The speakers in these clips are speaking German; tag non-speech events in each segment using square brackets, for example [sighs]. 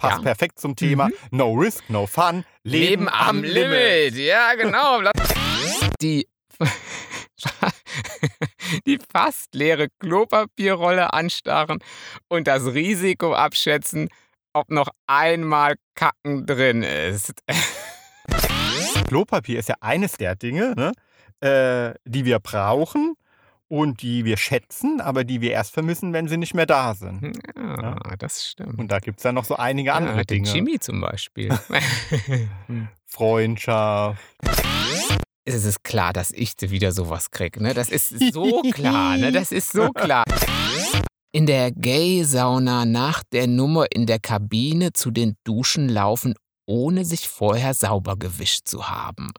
passt Ja. perfekt zum Thema Mhm. No Risk, No Fun, Leben am Limit. Ja, genau. [laughs] Die, [laughs] die fast leere Klopapierrolle anstarren und das Risiko abschätzen, ob noch einmal Kacken drin ist. Klopapier ist ja eines der Dinge, ne, äh, die wir brauchen und die wir schätzen, aber die wir erst vermissen, wenn sie nicht mehr da sind. Ja, das stimmt. Und da gibt es ja noch so einige andere ja, den Dinge. Jimmy zum Beispiel. [laughs] Freundschaft. es ist klar, dass ich wieder sowas krieg. Ne? Das ist so klar. Ne? Das ist so klar. In der Gay-Sauna nach der Nummer in der Kabine zu den Duschen laufen, ohne sich vorher sauber gewischt zu haben.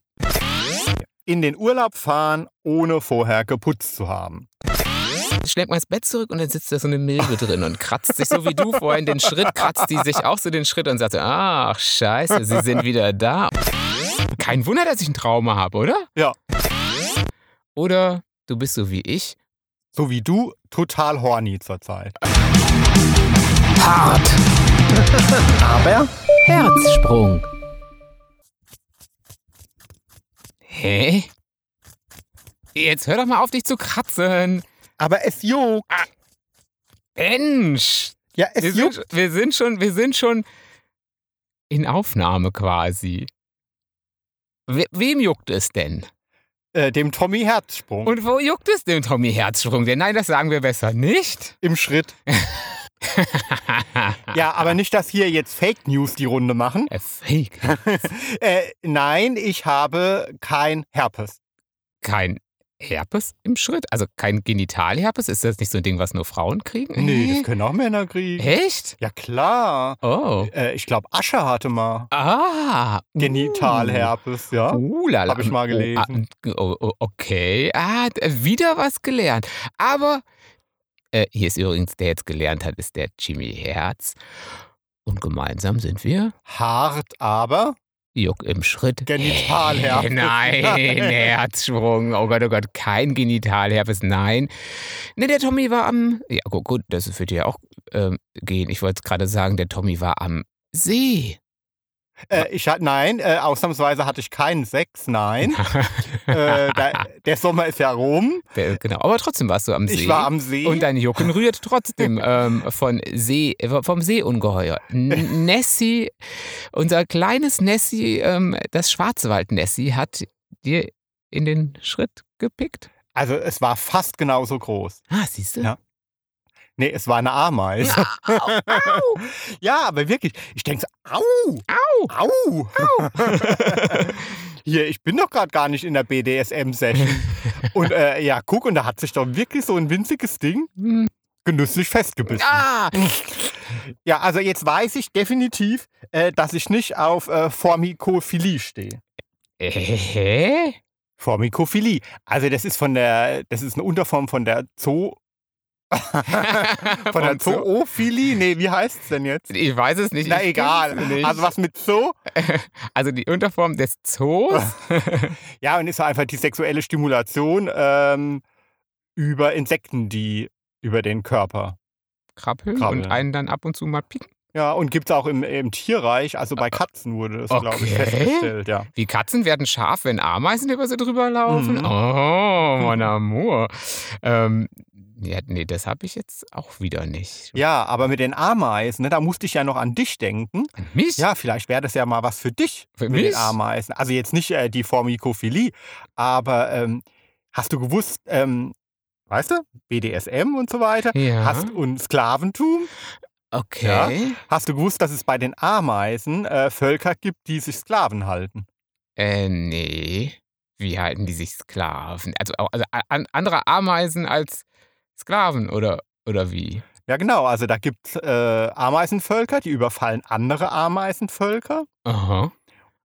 In den Urlaub fahren, ohne vorher geputzt zu haben. Schlägt mal ins Bett zurück und dann sitzt da so eine Milbe drin und kratzt sich so wie du vorhin den Schritt, kratzt die sich auch so den Schritt und sagt, so, ach scheiße, sie sind wieder da. Kein Wunder, dass ich ein Trauma habe, oder? Ja. Oder du bist so wie ich. So wie du, total horny zurzeit. Hart. [laughs] Aber Herzsprung. Hä? Jetzt hör doch mal auf, dich zu kratzen. Aber es juckt. Mensch! Ja, es Wir juckt. sind, wir sind schon, wir sind schon in Aufnahme quasi. We wem juckt es denn? Äh, dem Tommy Herzsprung. Und wo juckt es dem Tommy Herzsprung? Denn nein, das sagen wir besser nicht. Im Schritt. [laughs] [laughs] Ja, aber nicht, dass hier jetzt Fake News die Runde machen. Äh, Fake. [laughs] Äh, nein, ich habe kein Herpes. Kein Herpes im Schritt? Also kein Genitalherpes? Ist das nicht so ein Ding, was nur Frauen kriegen? Nee, das können auch Männer kriegen. Echt? Ja, klar. Oh. Äh, ich glaube, Asche hatte mal Ah. Genitalherpes, ja. Uh, la, la. Hab ich mal gelesen. Oh, ah, oh, oh, okay. Ah, wieder was gelernt. Aber äh, hier ist übrigens, der jetzt gelernt hat, ist der Jimmy Herz. Und gemeinsam sind wir Hart, aber Juck im Schritt. Genitalherpes. Äh, [laughs] Nein, [laughs] Herzsprung. Oh Gott, oh Gott, kein Genitalherpes. Nein. Ne, der Tommy war am. Ja, gut, gut das wird ja auch ähm, gehen. Ich wollte es gerade sagen, der Tommy war am See. Äh, ich hatte, nein, äh, ausnahmsweise hatte ich keinen Sex, nein. [laughs] äh, da, der Sommer ist ja rum. Der- genau, aber trotzdem warst du am See. Ich war am See. Und dein Jucken rührt trotzdem [laughs] ähm, von See, vom Seeungeheuer. N- Nessie, unser kleines Nessie, ähm, das Schwarzwald-Nessie, hat dir in den Schritt gepickt. also es war fast genauso groß. Ah, siehst du? Ja. Nee, es war eine Ameise. Au, au, [laughs] Ja, aber wirklich. Ich denke so, au, au. au. [laughs] Hier, ich bin doch gerade gar nicht in der BDSM-Session. [laughs] Und äh, ja, guck, und da hat sich doch wirklich so ein winziges Ding Hm. genüsslich festgebissen. Ah, Ja, also jetzt weiß ich definitiv, äh, dass ich nicht auf äh, Formikophilie stehe. äh, hä? Formikophilie. Also das ist von der, das ist eine Unterform von der Zoo. [laughs] von der? Zoophilie? Nee, wie heißt es denn jetzt? Ich weiß es nicht. Na egal. nicht. Also was mit Zoo? [laughs] Also die Unterform des Zoos? [laughs] Ja, und ist einfach die sexuelle Stimulation ähm, über Insekten, die über den Körper. Krabbeln, Krabbeln. und einen dann ab und zu mal picken. Ja, und gibt es auch im, im Tierreich, also bei Katzen wurde das, glaube ich, Okay. festgestellt, ja. Die Katzen werden scharf, wenn Ameisen über sie drüber laufen. Mhm. Oh, mon amour. Ähm, ja, nee, das habe ich jetzt auch wieder nicht. Ja, aber mit den Ameisen, ne, da musste ich ja noch an dich denken. An mich? Ja, vielleicht wäre das ja mal was für dich Für mit mich? den Ameisen. Also jetzt nicht äh, die Formikophilie, aber ähm, hast du gewusst, ähm, weißt du, BDSM und so weiter, Ja. hast und Sklaventum, okay. hast du gewusst, dass es bei den Ameisen äh, Völker gibt, die sich Sklaven halten? Äh, nee. Wie halten die sich Sklaven? Also, also an, andere Ameisen als Sklaven oder, oder wie? Ja, genau. Also da gibt es äh, Ameisenvölker, die überfallen andere Ameisenvölker. Aha.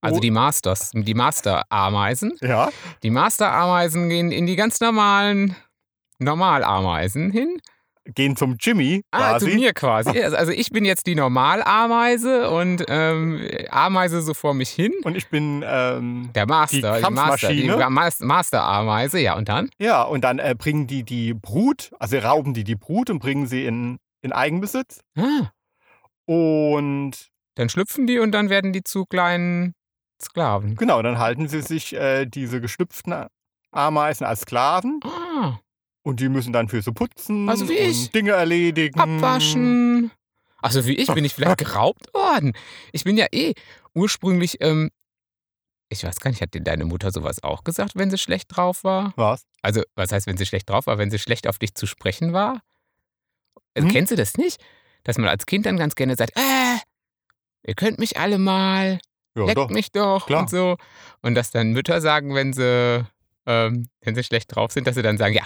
Also die Masters, die Master-Ameisen. Ja. Die Master-Ameisen gehen in die ganz normalen Normalameisen hin. Gehen zum Jimmy Ah, quasi. zu mir quasi. [laughs] Also, ich bin jetzt die Normalameise und ähm, Ameise so vor mich hin. Und ich bin, ähm, Der Master, Die Master, die Kampfmaschine. Mas- Master-Ameise, ja, und dann? ja, und dann äh, bringen die die Brut, also rauben die die Brut und bringen sie in, in Eigenbesitz. Ah, Und Dann schlüpfen die und dann werden die zu kleinen Sklaven. Genau, dann halten sie sich äh, diese geschlüpften Ameisen als Sklaven Ah, und die müssen dann für so putzen Also wie und ich. Dinge erledigen. abwaschen. Also wie ich bin ich vielleicht [laughs] geraubt worden. Ich bin ja eh ursprünglich, ähm, ich weiß gar nicht, hat dir deine Mutter sowas auch gesagt, wenn sie schlecht drauf war? Was? Also, was heißt, wenn sie schlecht drauf war, wenn sie schlecht auf dich zu sprechen war? Also, Hm? Kennst du das nicht? Dass man als Kind dann ganz gerne sagt, äh, ihr könnt mich alle mal, Ja, leckt doch. mich doch klar. und so. Und dass dann Mütter sagen, wenn sie, ähm, wenn sie schlecht drauf sind, dass sie dann sagen, ja,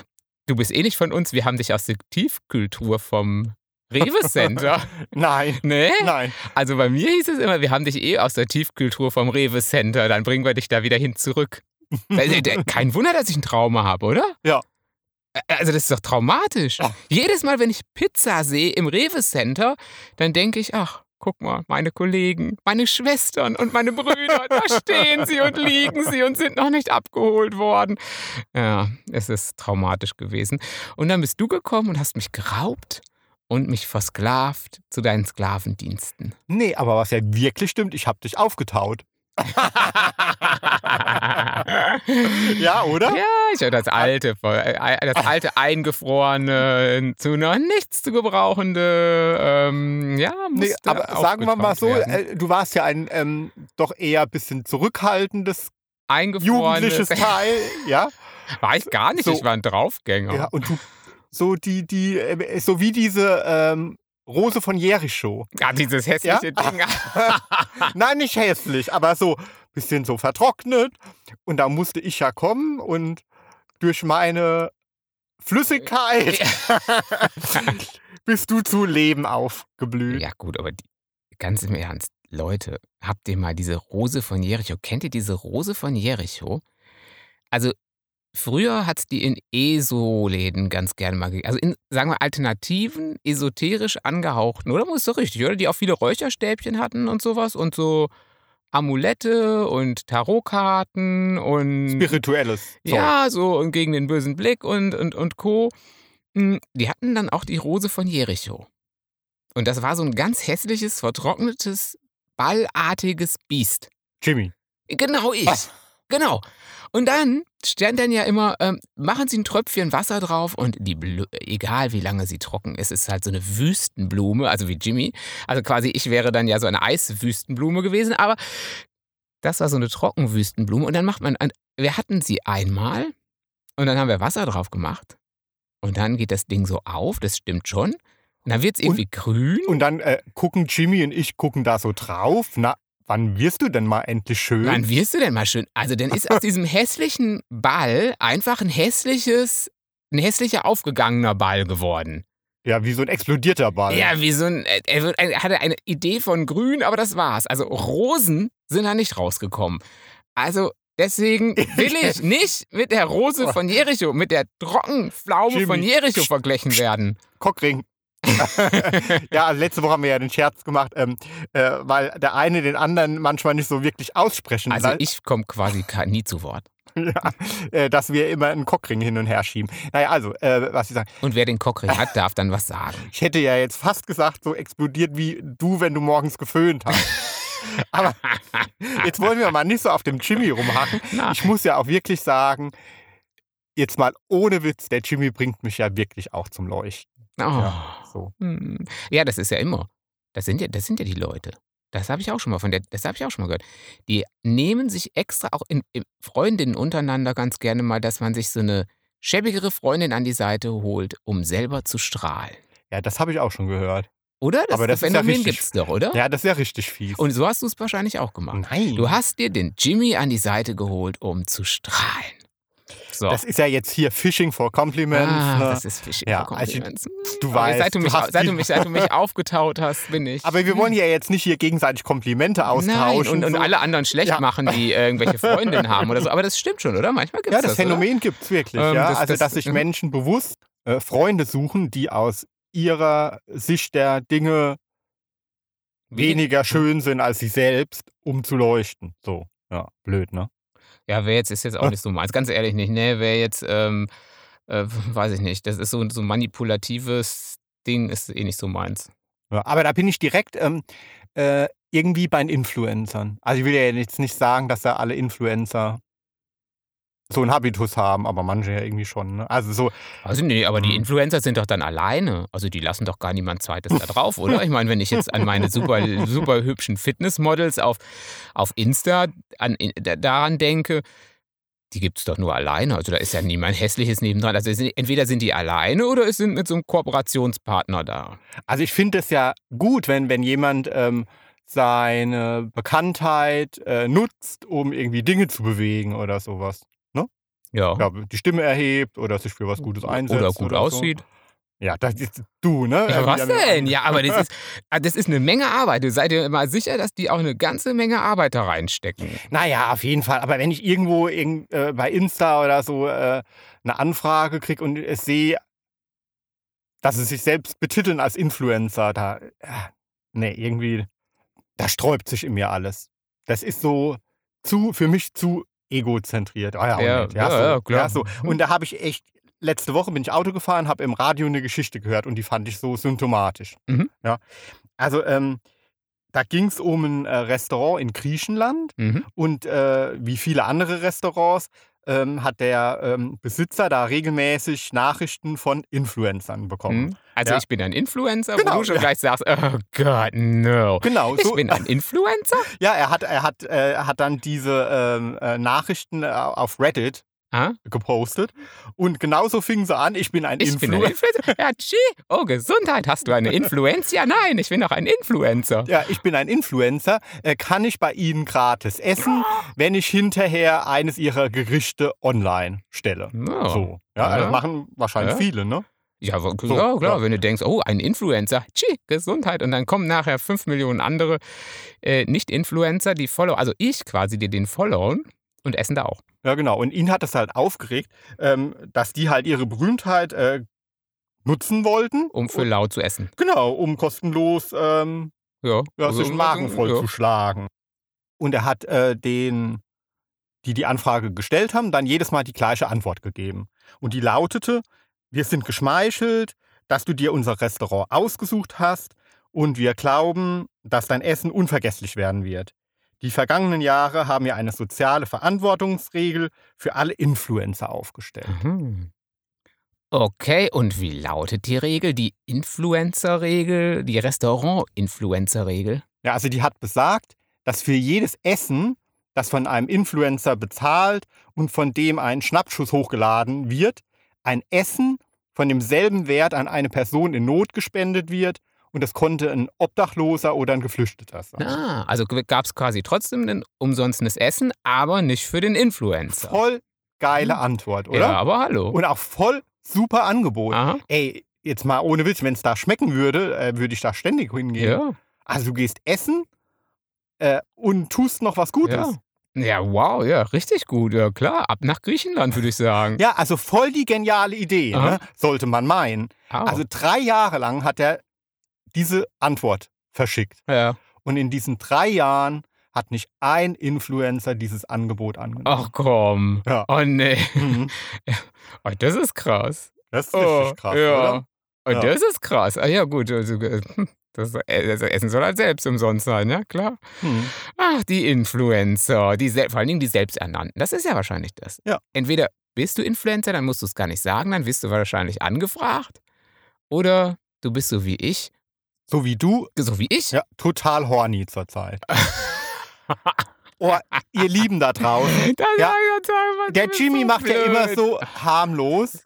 du bist eh nicht von uns, wir haben dich aus der Tiefkühltruhe vom Rewe Center. [laughs] Nein, ne? nein. Also bei mir hieß es immer, wir haben dich eh aus der Tiefkühltruhe vom Rewe Center, dann bringen wir dich da wieder hin zurück. [laughs] Also, Kein Wunder, dass ich ein Trauma habe, oder? Ja. Also das ist doch traumatisch. Ja. Jedes Mal, wenn ich Pizza sehe im Rewe Center, dann denke ich, ach, guck mal, meine Kollegen, meine Schwestern und meine Brüder, da [laughs] stehen sie und liegen sie und sind noch nicht abgeholt worden. Ja, es ist traumatisch gewesen. Und dann bist du gekommen und hast mich geraubt und mich versklavt zu deinen Sklavendiensten. Nee, aber was ja wirklich stimmt, ich habe dich aufgetaut. [laughs] [laughs] Ja, oder? Ja, ich das alte, äh, das alte eingefrorene, zu noch nichts zu gebrauchende, ähm, ja, Nee, aber sagen wir mal so, aufgetaut werden. äh, du warst ja ein ähm, doch eher ein bisschen zurückhaltendes, eingefrorenes, jugendliches [laughs] Teil, ja? war ich gar nicht, So. ich war ein Draufgänger. Ja, und du, so die, die, äh, so wie diese ähm, Rose von Jericho. Ja, dieses hässliche Ja? Ding. [laughs] Nein, nicht hässlich, aber so bisschen so vertrocknet. Und da musste ich ja kommen und durch meine Flüssigkeit [laughs] bist du zu Leben aufgeblüht. ja gut, aber die, ganz im Ernst, Leute, habt ihr mal diese Rose von Jericho, kennt ihr diese Rose von Jericho? Also früher hat es die in ESO-Läden ganz gerne mal gegeben. Also in, sagen wir, alternativen, esoterisch angehauchten, oder? Muss doch richtig, oder? Die auch viele Räucherstäbchen hatten und sowas und so Amulette und Tarotkarten und Spirituelles. Zeug. ja, so und gegen den bösen Blick und, und, und Co. Mm, Die hatten dann auch die Rose von Jericho. Und das war so ein ganz hässliches, vertrocknetes, ballartiges Biest. Jimmy. Genau ich. Genau. Und dann stand dann ja immer, ähm, machen Sie ein Tröpfchen Wasser drauf und die Blu egal wie lange sie trocken ist, ist halt so eine Wüstenblume, also wie Jimmy. Also quasi ich wäre dann ja so eine Eiswüstenblume gewesen, aber das war so eine Trockenwüstenblume. Und dann macht man, und wir hatten sie einmal und dann haben wir Wasser drauf gemacht. Und dann geht das Ding so auf, das stimmt schon. Und dann wird es irgendwie grün. Und dann äh, gucken Jimmy und ich gucken da so drauf. Na, wann wirst du denn mal endlich schön? Wann wirst du denn mal schön? Also, dann ist aus [laughs] diesem hässlichen Ball einfach ein hässliches, ein hässlicher aufgegangener Ball geworden. Ja, wie so ein explodierter Ball. Ja, wie so ein, äh, er er hatte eine Idee von grün, aber das war's. Also, Rosen sind da nicht rausgekommen. Also, deswegen [laughs] will ich nicht mit der Rose von Jericho, mit der Trockenpflaume Jimmy. von Jericho verglichen werden. Cockring. [laughs] ja, also letzte Woche haben wir ja den Scherz gemacht, ähm, äh, weil der eine den anderen manchmal nicht so wirklich aussprechen Also, ich komme quasi nie zu Wort. [laughs] ja, äh, dass wir immer einen Cockring hin und her schieben. Naja, also, äh, was ich sagen, Und wer den Cockring hat, darf dann was sagen. ich hätte ja jetzt fast gesagt, so explodiert wie du, wenn du morgens geföhnt hast. [laughs] Aber jetzt wollen wir mal nicht so auf dem Jimmy rumhacken. Na, Ich muss ja auch wirklich sagen, jetzt mal ohne Witz, der Jimmy bringt mich ja wirklich auch zum Leuchten. Oh. Ja, so. Hm. Ja, das ist ja immer. Das sind ja, das sind ja die Leute. Das habe ich auch schon mal von der, das habe ich auch schon mal gehört. Die nehmen sich extra auch in, in Freundinnen untereinander ganz gerne mal, dass man sich so eine schäbigere Freundin an die Seite holt, um selber zu strahlen. Ja, das habe ich auch schon gehört. Oder? Das, Aber das ist ja Phänomen richtig- gibt's doch, oder? Ja, das ist ja richtig fies. Und so hast du es wahrscheinlich auch gemacht. Nein. Du hast dir den Jimmy an die Seite geholt, um zu strahlen. So. Das ist ja jetzt hier Fishing for Compliments. ah, ne? das ist Fishing Ja, for also Compliments. du Aber weißt, seit du, du mich, hast seit, du mich, seit du mich [laughs] aufgetaut hast, bin ich. Aber wir wollen ja jetzt nicht hier gegenseitig Komplimente Nein, austauschen. und, und so. alle anderen schlecht Ja. machen, die äh, irgendwelche Freundinnen haben oder so. Aber das stimmt schon, oder? Manchmal gibt Ja, es das das. Phänomen gibt es wirklich. Ähm, ja? das- also, das- dass sich mhm. Menschen bewusst äh, Freunde suchen, die aus ihrer Sicht der Dinge weniger schön sind als sie selbst, um zu leuchten. So, ja, blöd, ne? Ja, wer jetzt ist jetzt auch nicht so meins. Ganz ehrlich nicht. Ne, wer jetzt, ähm, äh, [laughs] weiß ich nicht. Das ist so so ein manipulatives Ding, ist eh nicht so meins. Ja, aber da bin ich direkt, ähm, äh, irgendwie bei den Influencern. Also ich will ja jetzt nicht sagen, dass da alle Influencer so einen Habitus haben, aber manche ja irgendwie schon. Ne? Also so, Also nee, aber die Mhm. Influencer sind doch dann alleine. Also die lassen doch gar niemand zweites da drauf, oder? Ich meine, wenn ich jetzt an meine super, [laughs] super hübschen Fitnessmodels auf, auf Insta an, daran denke, die gibt es doch nur alleine. Also da ist ja niemand hässliches nebendran. Also entweder sind die alleine oder es sind mit so einem Kooperationspartner da. also ich finde es ja gut, wenn, wenn jemand ähm, seine Bekanntheit äh, nutzt, um irgendwie Dinge zu bewegen oder sowas. Ja. Ja, die Stimme erhebt oder sich für was Gutes einsetzt. oder gut so. aussieht. Ja, das ist du, ne? Ja, was Irgendwie- denn? Ja, aber das [laughs] ist, ah, das ist eine Menge Arbeit. Du seid dir immer sicher, dass die auch eine ganze Menge Arbeit da reinstecken. Naja, auf jeden Fall. Aber wenn ich irgendwo irgend, äh, bei Insta oder so äh, eine Anfrage kriege und es sehe, dass sie sich selbst betiteln als Influencer, da, ja, nee, irgendwie, da sträubt sich in mir alles. Das ist so zu, für mich zu egozentriert. Ah, ja, auch Ja, ja, so, ja, klar. so. Und da habe ich echt, letzte Woche bin ich Auto gefahren, habe im Radio eine Geschichte gehört und die fand ich so symptomatisch. Mhm. Ja. Also, ähm, da ging es um ein äh, Restaurant in Griechenland Mhm. und äh, wie viele andere Restaurants ähm, hat der ähm, Besitzer da regelmäßig Nachrichten von Influencern bekommen. Mhm. Also Ja. ich bin ein Influencer, Genau, wo du schon ja. gleich sagst, oh Gott, no. Genau, Ich so, bin ein [laughs] Influencer? ja, er hat, er hat, äh, hat dann diese ähm, äh, Nachrichten äh, auf Reddit Ah? gepostet und genauso fingen sie an, ich bin ein Ich bin ein Influencer. Influencer. Ja, Chi. Oh, Gesundheit. Hast du eine Influenz? Ja, nein, ich bin doch ein Influencer. Ja, ich bin ein Influencer. Äh, kann ich bei Ihnen gratis essen, [gasps] wenn ich hinterher eines Ihrer Gerichte online stelle? Ja. So. Ja, Ja. das machen wahrscheinlich Ja. viele, ne? Ja, So, ja, klar, ja. wenn du denkst, oh, ein Influencer, Chi, Gesundheit. Und dann kommen nachher fünf Millionen andere äh, Nicht-Influencer, die follow, also ich quasi, die den followen und essen da auch. Ja, genau. Und ihn hat es halt aufgeregt, ähm, dass die halt ihre Berühmtheit äh, nutzen wollten. Um für laut zu essen. Genau, um kostenlos ähm, Ja, ja, also, sich Magen voll ja. zu schlagen. Und er hat äh, den, die die Anfrage gestellt haben, dann jedes Mal die gleiche Antwort gegeben. Und die lautete, wir sind geschmeichelt, dass du dir unser Restaurant ausgesucht hast und wir glauben, dass dein Essen unvergesslich werden wird. Die vergangenen Jahre haben ja eine soziale Verantwortungsregel für alle Influencer aufgestellt. Mhm. Okay, und wie lautet die Regel? Die Influencer-Regel, die Restaurant-Influencer-Regel? Ja, also die hat besagt, dass für jedes Essen, das von einem Influencer bezahlt und von dem ein Schnappschuss hochgeladen wird, ein Essen von demselben Wert an eine Person in Not gespendet wird und das konnte ein Obdachloser oder ein Geflüchteter sein. Ah, also gab es quasi trotzdem ein umsonstenes Essen, aber nicht für den Influencer. Voll geile Antwort, oder? Ja, aber hallo. Und auch voll super Angebot. Aha. Ey, jetzt mal ohne Witz, wenn es da schmecken würde, äh, würde ich da ständig hingehen. Ja, Also du gehst essen äh, und tust noch was Gutes. ja. Ja, wow, ja, richtig gut. Ja, klar. Ab nach Griechenland, würde ich sagen. Ja, also voll die geniale Idee, ne? sollte man meinen. Au. Also drei Jahre lang hat er diese Antwort verschickt. ja. Und in diesen drei Jahren hat nicht ein Influencer dieses Angebot angenommen. Ach komm. Ja. Oh nee. Mhm. [laughs] Oh, das ist krass. Das ist Oh, richtig krass, ja. oder? Oh, Ja. das ist krass. Ah ja, gut. Also, äh, [laughs] das, äh, das Essen soll halt selbst umsonst sein, ja klar. Hm. Ach, die Influencer, die vor allen Dingen die Selbsternannten. Das ist ja wahrscheinlich das. Ja. Entweder bist du Influencer, dann musst du es gar nicht sagen, dann wirst du wahrscheinlich angefragt. Oder du bist so wie ich, So wie du, so wie ich. ja, total horny zurzeit. [laughs] Oh, ihr Lieben da draußen. Das Ja. einfach, du Der Jimmy so macht ja immer blöd. so harmlos.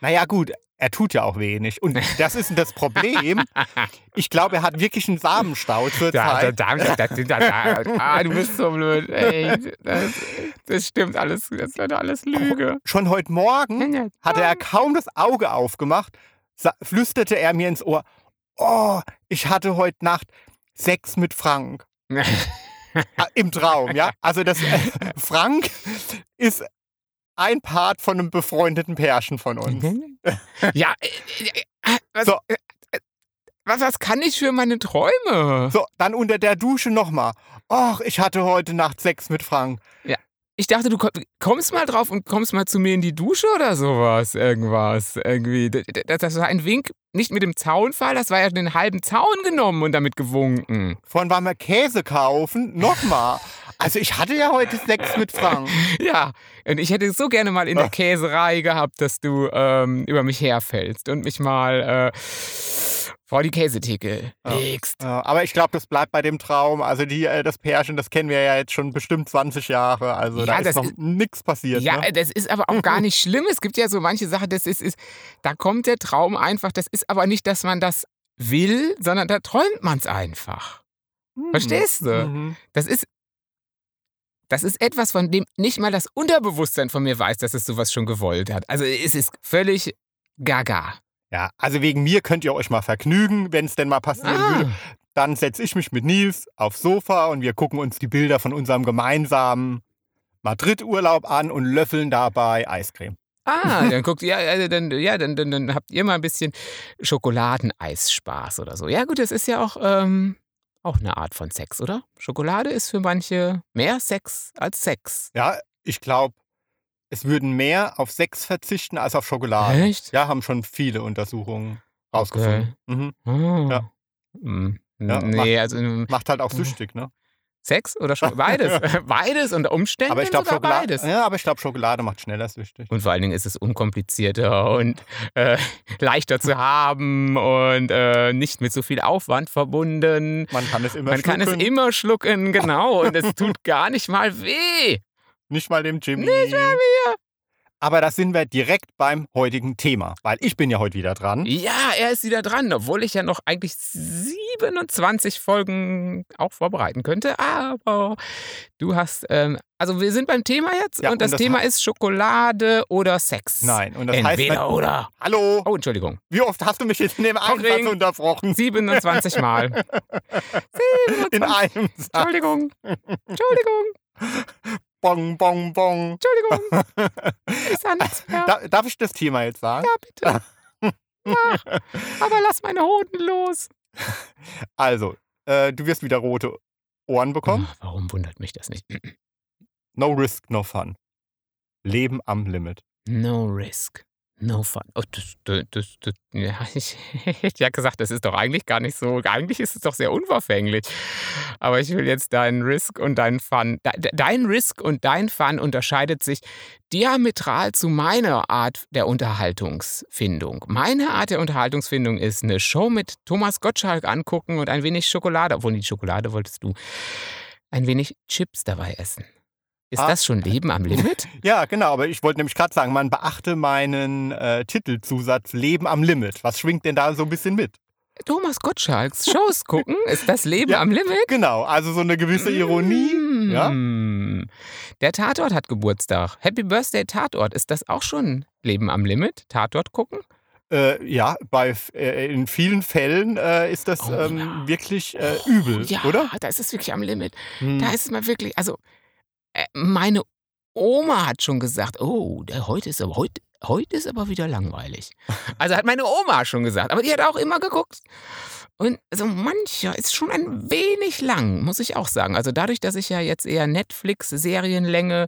Naja, gut, er tut ja auch wenig. Und das ist das Problem. Ich glaube, er hat wirklich einen Samenstau da, zurzeit. da, da, da, da, ah, du bist so blöd. Ey, das, das stimmt alles. Das ist alles Lüge. Schon heute Morgen hatte er kaum das Auge aufgemacht, flüsterte er mir ins Ohr, oh, ich hatte heute Nacht Sex mit Frank. Ah, Im Traum, ja. [laughs] Also das äh, Frank ist ein Part von einem befreundeten Pärchen von uns. ja, äh, äh, was, So. äh, äh, was, was kann ich für meine Träume? So, dann unter der Dusche nochmal. Och, ich hatte heute Nacht Sex mit Frank. Ja. Ich dachte, du ko- kommst mal drauf und kommst mal zu mir in die Dusche oder sowas. Irgendwas. Irgendwie. D- d- Das war ein Wink, nicht mit dem Zaunfall, das war ja den halben Zaun genommen und damit gewunken. Vorhin waren wir Käse kaufen. Nochmal. Also ich hatte ja heute Sex mit Frank. [laughs] Ja, und ich hätte so gerne mal in der. Käserei gehabt, dass du ähm, über mich herfällst und mich mal äh, vor die Käsetheke legst. Ja, aber ich glaube, das bleibt bei dem Traum. Also die, äh, das Pärchen, das kennen wir ja jetzt schon bestimmt 20 Jahre. Also Ja, da ist noch nichts passiert. Ja, ne? das ist aber auch gar [laughs] nicht schlimm. Es gibt ja so manche Sachen, das ist, ist, da kommt der Traum einfach. Das ist aber nicht, dass man das will, sondern da träumt man es einfach. Verstehst du? Mhm. Das ist, das ist etwas, von dem nicht mal das Unterbewusstsein von mir weiß, dass es sowas schon gewollt hat. Also es ist völlig gaga. Ja, also wegen mir könnt ihr euch mal vergnügen, wenn es denn mal passieren würde. Ah, Dann setze ich mich mit Nils aufs Sofa und wir gucken uns die Bilder von unserem gemeinsamen Madrid-Urlaub an und löffeln dabei Eiscreme. ah [laughs] dann guckt ihr, ja, dann, ja dann, dann, dann habt ihr mal ein bisschen Schokoladeneisspaß oder so. Ja gut, das ist ja auch, ähm, auch eine Art von Sex, oder? Schokolade ist für manche mehr Sex als Sex. Ja, ich glaube, es würden mehr auf Sex verzichten als auf Schokolade. Echt? Ja, haben schon viele Untersuchungen rausgefunden. Mhm. Ah. Ja. Hm. Ja, nee, also ähm, Macht halt auch Mhm. süchtig, ne? Sex oder Schokolade? [laughs] Beides. [laughs] Beides unter Umständen Aber ich glaube, sogar Schokolade, beides. ja, aber ich glaub, Schokolade macht schneller süchtig. Und vor allen Dingen ist es unkomplizierter und äh, [laughs] leichter zu haben und äh, nicht mit so viel Aufwand verbunden. Man kann es immer Man kann es schlucken. immer schlucken, genau. Und es tut gar nicht mal weh. Nicht mal dem Jimmy. Nicht mal mir. Aber da sind wir direkt beim heutigen Thema, weil ich bin ja heute wieder dran. Ja, er ist wieder dran, obwohl ich ja noch eigentlich 27 Folgen auch vorbereiten könnte. Aber du hast, ähm, also wir sind beim Thema jetzt Ja, und das und das Thema hat- ist Schokolade oder Sex. Nein, und das heißt, Entweder man- oder. hallo, Oh, Entschuldigung. wie oft hast du mich jetzt in dem einen. Satz unterbrochen? 27 Mal. [laughs] 27. In einem Satz. Entschuldigung. Entschuldigung. [laughs] Bong, bong, bong. Entschuldigung. [laughs] Ist ja nichts mehr. Darf ich das Thema jetzt sagen? Ja, bitte. [laughs] Mach. Aber lass meine Hoden los. Also, äh, du wirst wieder rote Ohren bekommen. Ach, Warum wundert mich das nicht? No risk, no fun. Leben am Limit. No risk. No fun. Oh, das, das, das, das, ja, [laughs] ich hätte ja gesagt, das ist doch eigentlich gar nicht so. Eigentlich ist es doch sehr unverfänglich. Aber ich will jetzt deinen Risk und deinen Fun. de- de- Dein Risk und dein Fun unterscheidet sich diametral zu meiner Art der Unterhaltungsfindung. Meine Art der Unterhaltungsfindung ist eine Show mit Thomas Gottschalk angucken und ein wenig Schokolade. Obwohl die Schokolade wolltest du. Ein wenig Chips dabei essen. Ist Ah. das schon Leben am Limit? [laughs] Ja, genau, aber ich wollte nämlich gerade sagen, man beachte meinen äh, Titelzusatz Leben am Limit. Was schwingt denn da so ein bisschen mit? Thomas Gottschalks Shows gucken? Ist das Leben Ja. am Limit? Genau, also so eine gewisse Ironie. Ja? Mm. Der Tatort hat Geburtstag. Happy Birthday Tatort. Ist das auch schon Leben am Limit? Tatort gucken? Äh, ja, bei, äh, in vielen Fällen äh, ist das Oh, ähm, ja. wirklich äh, übel, Ja, oder? da ist es wirklich am Limit. Hm. Da ist es mal wirklich, also meine Oma hat schon gesagt, oh, der, heute, ist aber, heute, heute ist aber wieder langweilig. [laughs] Also hat meine Oma schon gesagt, aber die hat auch immer geguckt. Und so mancher ist schon ein wenig lang, muss ich auch sagen. Also dadurch, dass ich ja jetzt eher Netflix-Serienlänge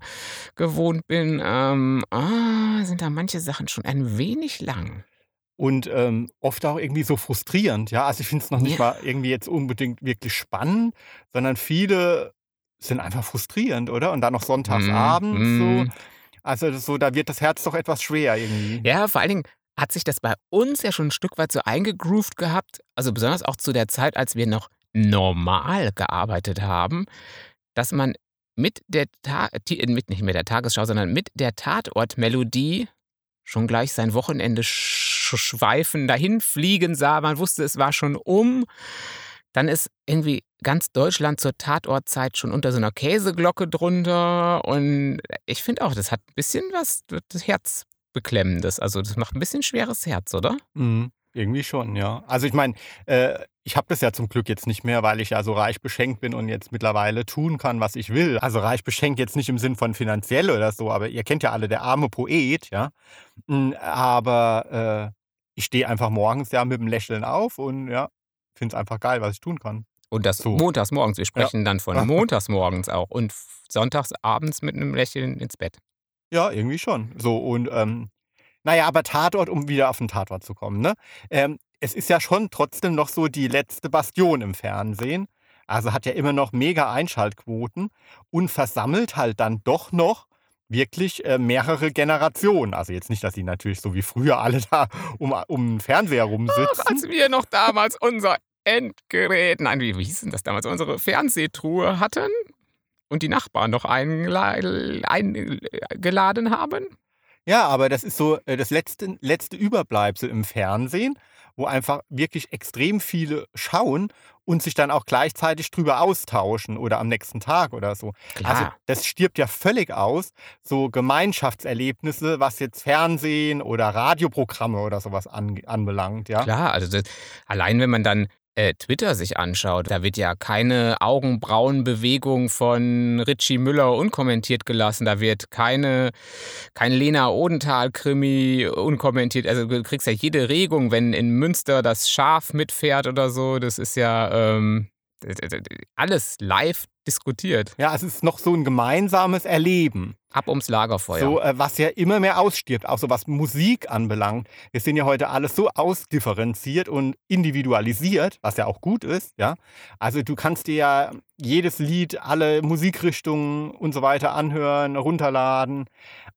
gewohnt bin, ähm, ah, sind da manche Sachen schon ein wenig lang. Und ähm, oft auch irgendwie so frustrierend, ja. Also ich finde es noch nicht Ja. mal irgendwie jetzt unbedingt wirklich spannend, sondern viele sind einfach frustrierend, oder? Und dann noch sonntagsabends Mm, so. mm. Also so, da wird das Herz doch etwas schwer irgendwie. Ja, vor allen Dingen hat sich das bei uns ja schon ein Stück weit so eingegroovt gehabt, also besonders auch zu der Zeit, als wir noch normal gearbeitet haben, dass man mit der Ta Ti- mit nicht mit der Tagesschau, sondern mit der Tatortmelodie schon gleich sein Wochenende sch schweifen, dahin fliegen sah. Man wusste, es war schon um. Dann ist irgendwie ganz Deutschland zur Tatortzeit schon unter so einer Käseglocke drunter. Und ich finde auch, das hat ein bisschen was das Herz beklemmendes. Also das macht ein bisschen schweres Herz, oder? Mhm. Irgendwie schon, ja. Also ich meine, äh, ich habe das ja zum Glück jetzt nicht mehr, weil ich ja so reich beschenkt bin und jetzt mittlerweile tun kann, was ich will. Also reich beschenkt jetzt nicht im Sinn von finanziell oder so, aber ihr kennt ja alle der arme Poet, ja. Mm, Aber äh, ich stehe einfach morgens ja mit dem Lächeln auf und ja, finde es einfach geil, was ich tun kann. Und das So. montags morgens. Wir sprechen dann von [laughs] Ja. montags morgens auch. Und sonntags abends mit einem Lächeln ins Bett. Ja, irgendwie schon. So, und ähm, naja, aber Tatort, um wieder auf den Tatort zu kommen, ne? Ähm, es ist ja schon trotzdem noch so die letzte Bastion im Fernsehen. Also hat ja immer noch mega Einschaltquoten und versammelt halt dann doch noch wirklich äh, mehrere Generationen. Also jetzt nicht, dass sie natürlich so wie früher alle [laughs] da um, um den Fernseher rumsitzen. Als wir noch damals unser Endgerät, nein, wie, wie hieß denn das damals, unsere Fernsehtruhe hatten und die Nachbarn noch eingela- eingeladen haben. Ja, aber das ist so äh, das letzte, letzte Überbleibsel im Fernsehen, wo einfach wirklich extrem viele schauen und sich dann auch gleichzeitig drüber austauschen oder am nächsten Tag oder so. Klar. Also das stirbt ja völlig aus, so Gemeinschaftserlebnisse, was jetzt Fernsehen oder Radioprogramme oder sowas an, anbelangt, ja. Klar, also das, allein wenn man dann äh, Twitter sich anschaut, da wird ja keine Augenbrauenbewegung von Richie Müller unkommentiert gelassen. Da wird keine, kein Lena Odenthal-Krimi unkommentiert. Also du kriegst ja jede Regung, wenn in Münster das Schaf mitfährt oder so. Das ist ja ähm, alles live diskutiert. Ja, es ist noch so ein gemeinsames Erleben. Ab ums Lagerfeuer. So, äh, was ja immer mehr ausstirbt, auch so was Musik anbelangt. Wir sind ja heute alles so ausdifferenziert und individualisiert, was ja auch gut ist, ja. Also du kannst dir ja jedes Lied, alle Musikrichtungen und so weiter anhören, runterladen.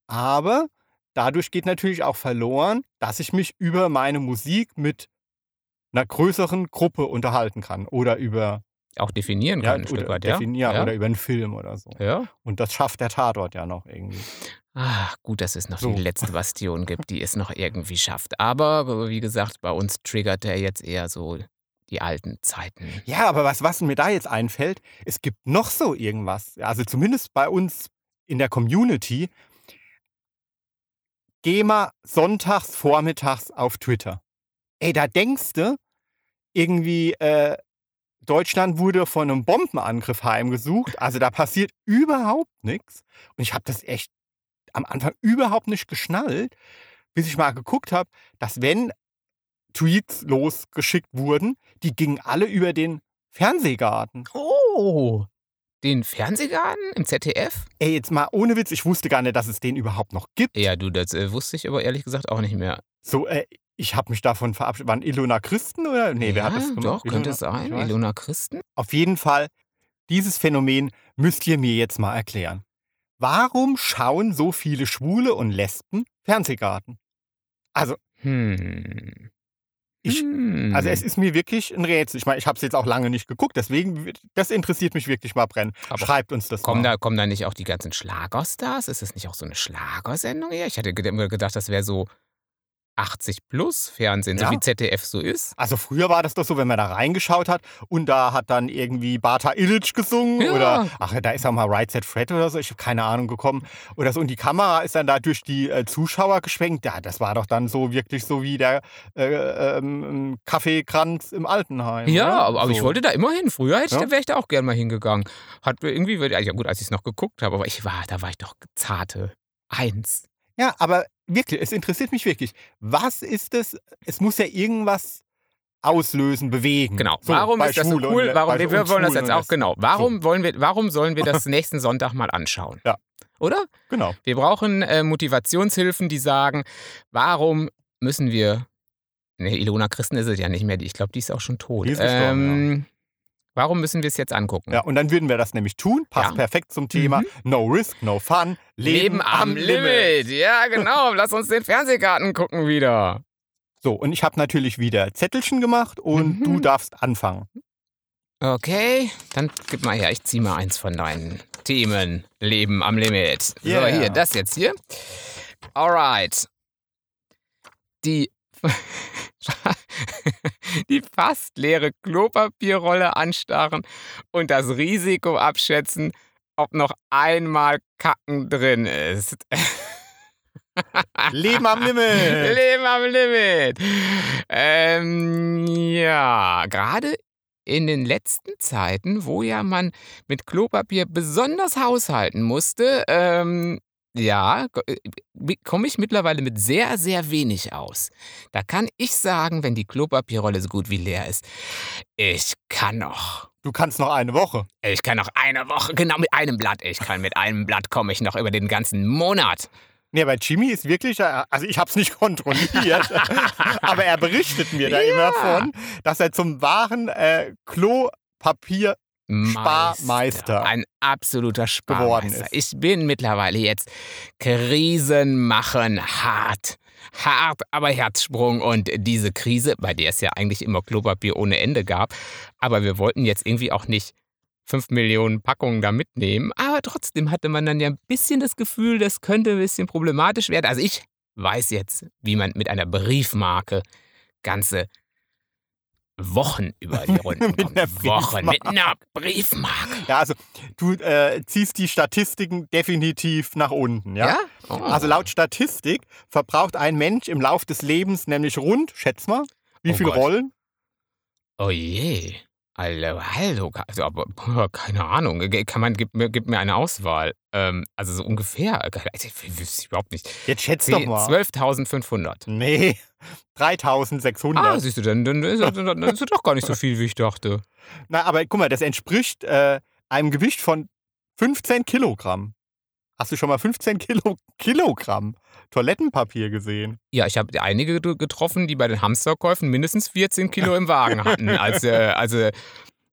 Aber dadurch geht natürlich auch verloren, dass ich mich über meine Musik mit einer größeren Gruppe unterhalten kann oder über Auch definieren ja, kann, ein Stück weit, ja. ja. oder über einen Film oder so. ja. Und das schafft der Tatort ja noch irgendwie. Ah, gut, dass es noch So. die letzte Bastion gibt, die es noch irgendwie schafft. Aber wie gesagt, bei uns triggert er jetzt eher so die alten Zeiten. Ja, aber was, was mir da jetzt einfällt, es gibt noch so irgendwas. Also zumindest bei uns in der Community. Geh mal sonntags vormittags auf Twitter. Ey, da denkst du, irgendwie äh, Deutschland wurde von einem Bombenangriff heimgesucht. Also da passiert überhaupt nichts. Und ich habe das echt am Anfang überhaupt nicht geschnallt, bis ich mal geguckt habe, dass wenn Tweets losgeschickt wurden, die gingen alle über den Fernsehgarten. Oh! Den Fernsehgarten im ZDF? Ey, jetzt mal ohne Witz, ich wusste gar nicht, dass es den überhaupt noch gibt. Ja, du, das äh, wusste ich aber ehrlich gesagt auch nicht mehr. So, äh, ich habe mich davon verabschiedet. Waren Ilona Christen oder? Nee, wer ja, hat das gemacht? Doch, könnte Ilona? es sein. Ilona Christen? Auf jeden Fall, dieses Phänomen müsst ihr mir jetzt mal erklären. Warum schauen so viele Schwule und Lesben Fernsehgarten? Also, Hm. Ich- hm. also es ist mir wirklich ein Rätsel. Ich meine, ich habe es jetzt auch lange nicht geguckt, deswegen, das interessiert mich wirklich mal brennen. Aber Schreibt uns das Kommen mal. da, kommen da nicht auch die ganzen Schlagerstars? Ist das nicht auch so eine Schlagersendung hier? Ich hatte immer gedacht, das wäre so 80 plus Fernsehen, so Ja. wie ZDF so ist. Also früher war das doch so, wenn man da reingeschaut hat und da hat dann irgendwie Bata Illich gesungen Ja. oder ach, da ist auch mal Right Set Fred oder so, ich habe keine Ahnung gekommen oder so und die Kamera ist dann da durch die äh, Zuschauer geschwenkt. Ja, das war doch dann so wirklich so wie der äh, ähm, Kaffeekranz im Altenheim. Ja, oder? aber, aber ich So. wollte da immer hin. Früher Ja. wäre ich da auch gern mal hingegangen. Hat mir irgendwie, ja gut, als ich es noch geguckt habe, aber ich war, da war ich doch zarte Eins. Ja, aber wirklich, es interessiert mich wirklich. Was ist es? Es muss ja irgendwas auslösen, bewegen. Genau. So, warum ist das so und cool? Warum, wir wollen das jetzt auch genau. Warum wollen wir, warum sollen wir das [laughs] nächsten Sonntag mal anschauen? Ja. Oder? Genau. Wir brauchen äh, Motivationshilfen, die sagen, warum müssen wir. Ne, Ilona Christen ist es ja nicht mehr. Ich glaube, die ist auch schon tot. Die ist gestorben, ähm, Warum müssen wir es jetzt angucken? Ja, und dann würden wir das nämlich tun. Passt Ja. perfekt zum Thema. Mhm. No risk, no fun. Leben am Limit. Ja, genau. [laughs] Lass uns den Fernsehgarten gucken wieder. So, und ich habe natürlich wieder Zettelchen gemacht und Mhm. du darfst anfangen. Okay, dann gib mal her. Ich zieh mal eins von deinen Themen. Leben am Limit. So, Yeah. hier, das jetzt hier. Alright. Die, [laughs] die fast leere Klopapierrolle anstarren und das Risiko abschätzen, ob noch einmal Kacken drin ist. Leben am Limit. [laughs] Leben am Limit. Ähm, ja, gerade in den letzten Zeiten, wo ja man mit Klopapier besonders haushalten musste, ähm, ja, komme ich mittlerweile mit sehr, sehr wenig aus. Da kann ich sagen, wenn die Klopapierrolle so gut wie leer ist, ich kann noch. Du kannst noch eine Woche. Ich kann noch eine Woche, genau mit einem Blatt. Ich kann mit einem Blatt komme ich noch über den ganzen Monat. Nee, bei Jimmy ist wirklich, äh, also ich habe es nicht [laughs] kontrolliert, [laughs] aber er berichtet mir da immer von, dass er zum wahren äh, Klopapier Sparmeister Ein absoluter Sparmeister. ist. Ich bin mittlerweile jetzt Krisen machen hart. Hart, aber Herzsprung. Und diese Krise, bei der es ja eigentlich immer Klopapier ohne Ende gab, aber wir wollten jetzt irgendwie auch nicht 5 Millionen Packungen da mitnehmen. Aber trotzdem hatte man dann ja ein bisschen das Gefühl, das könnte ein bisschen problematisch werden. Also ich weiß jetzt, wie man mit einer Briefmarke ganze Wochen über die [laughs] Runden Mit kommt. einer Wochen mit einer Briefmarke. Ja, also du äh, ziehst die Statistiken definitiv nach unten, ja? Oh. Also laut Statistik verbraucht ein Mensch im Lauf des Lebens nämlich rund, schätz mal, wie Oh viele. Rollen? Oh je. Also, hallo, also, aber boah, keine Ahnung. Kann man, gib mir, gib mir eine Auswahl. Ähm, also so ungefähr. Also, ich wüsste überhaupt nicht. Jetzt schätz doch mal. 12.500. Nee, [laughs] 3600. Ah, siehst du, dann, dann, ist, das- dann ist doch gar nicht so viel, wie ich dachte. Na, aber guck mal, das entspricht äh, einem Gewicht von 15 Kilogramm. Hast du schon mal 15 Kilo, Kilogramm Toilettenpapier gesehen? Ja, ich habe einige get- getroffen, die bei den Hamsterkäufen mindestens 14 Kilo im Wagen hatten. Also, also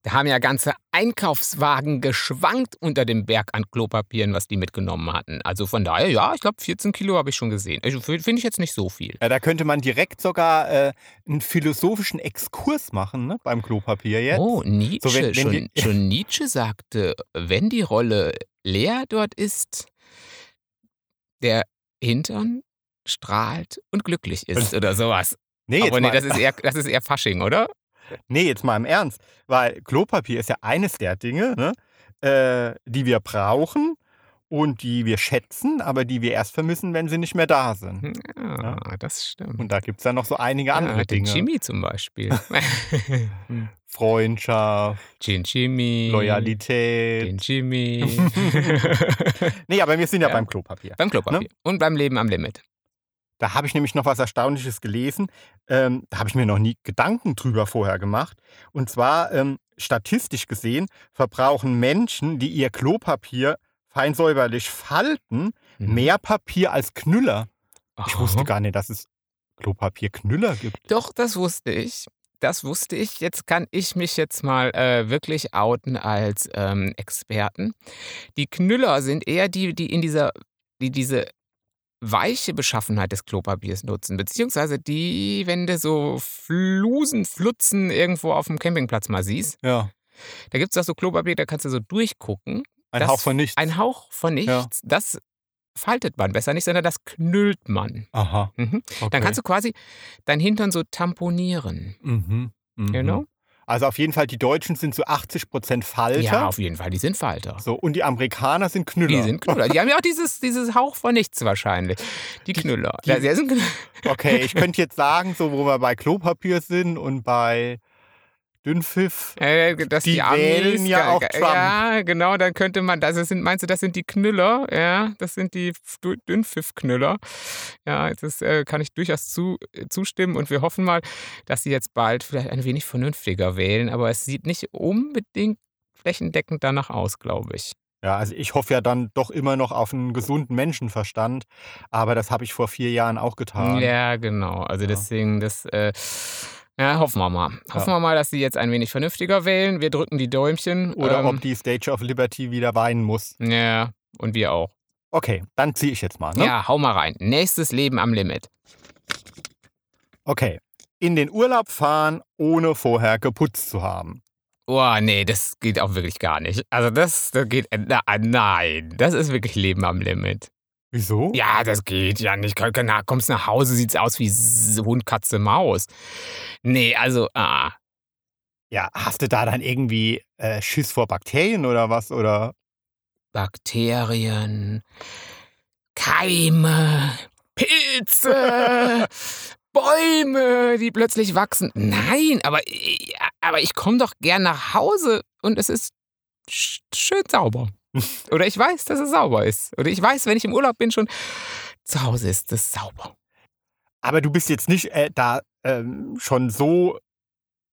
da haben ja ganze Einkaufswagen geschwankt unter dem Berg an Klopapieren, was die mitgenommen hatten. Also von daher, ja, ich glaube, 14 Kilo habe ich schon gesehen. Also, Finde ich jetzt nicht so viel. Ja, da könnte man direkt sogar äh, einen philosophischen Exkurs machen ne, beim Klopapier jetzt. Oh, Nietzsche. So, wenn- wenn schon, schon Nietzsche sagte, wenn die Rolle leer dort ist, der Hintern strahlt und glücklich ist oder sowas. Nee, jetzt Aber nee, mal, das ist, eher, das ist eher Fasching, oder? nee, jetzt mal im Ernst. Weil Klopapier ist ja eines der Dinge, ne, äh, die wir brauchen und die wir schätzen, aber die wir erst vermissen, wenn sie nicht mehr da sind. Ja, das stimmt. Und da gibt es dann noch so einige andere ja, den Dinge. Jimmy zum Beispiel. [laughs] Freundschaft, Gin Jimmy. Loyalität. Den Jimmy. [laughs] nee, aber wir sind ja, Ja. beim Klopapier. beim Klopapier. Ne? Und beim Leben am Limit. Da habe ich nämlich noch was Erstaunliches gelesen. Ähm, da habe ich mir noch nie Gedanken drüber vorher gemacht. Und zwar, ähm, statistisch gesehen, verbrauchen Menschen, die ihr Klopapier fein säuberlich falten, Mhm. mehr Papier als Knüller. Ich Aha. wusste gar nicht, dass es Klopapierknüller gibt. Doch, das wusste ich. Das wusste ich. Jetzt kann ich mich jetzt mal äh, wirklich outen als ähm, Experten. Die Knüller sind eher die, die in dieser, die diese weiche Beschaffenheit des Klopapiers nutzen, beziehungsweise die, wenn du so Flusen, Flutzen irgendwo auf dem Campingplatz mal siehst, Ja. da gibt es auch so Klopapier, da kannst du so durchgucken. Ein Das- Hauch von nichts. Ein Hauch von nichts, das faltet man besser nicht, sondern das knüllt man. Aha. Mhm. Okay. Dann kannst du quasi dein Hintern so tamponieren. Mhm. Mhm. Genau. Also auf jeden Fall, die Deutschen sind zu 80% Falter. Ja, auf jeden Fall. Die sind Falter. so, und die Amerikaner sind Knüller. Die sind Knüller. Die haben ja auch dieses, dieses Hauch von nichts wahrscheinlich. Die Knüller. die- Ja, sind Knüller. Okay, ich könnte jetzt sagen, so wo wir bei Klopapier sind und bei Dünnpfiff. Äh, dass Die die, wählen ja auch Trump. Ja, genau, dann könnte man, das sind, meinst du, das sind die Knüller, ja, das sind die Dünnpfiff-Knüller. Ja, das äh, kann ich durchaus zu, äh, zustimmen und wir hoffen mal, dass sie jetzt bald vielleicht ein wenig vernünftiger wählen, aber es sieht nicht unbedingt flächendeckend danach aus, glaube ich. Ja, also ich hoffe ja dann doch immer noch auf einen gesunden Menschenverstand, aber das habe ich vor vier Jahren auch getan. Ja, genau. Also Ja. deswegen, das, äh, ja, hoffen wir mal. Hoffen Ja. wir mal, dass sie jetzt ein wenig vernünftiger wählen. Wir drücken die Däumchen. Oder ähm, ob die Statue of Liberty wieder weinen muss. Ja, und wir auch. Okay, dann ziehe ich jetzt mal. Ne? Ja, hau mal rein. Nächstes Leben am Limit. Okay. In den Urlaub fahren, ohne vorher geputzt zu haben. Oh, nee, das geht auch wirklich gar nicht. Also das, das geht, na, nein, das ist wirklich Leben am Limit. Wieso? Ja, das geht ja nicht. Kommst nach Hause, sieht's aus wie Hund, Katze, Maus. Nee, also, ah, Ja, hast du da dann irgendwie äh, Schiss vor Bakterien oder was? Oder? Bakterien, Keime, Pilze, [laughs] Bäume, die plötzlich wachsen. Nein, aber, aber ich komme doch gern nach Hause und es ist sch- schön sauber. [laughs] Oder ich weiß, dass es sauber ist. Oder ich weiß, wenn ich im Urlaub bin, schon zu Hause ist es sauber. Aber du bist jetzt nicht äh, da ähm, schon so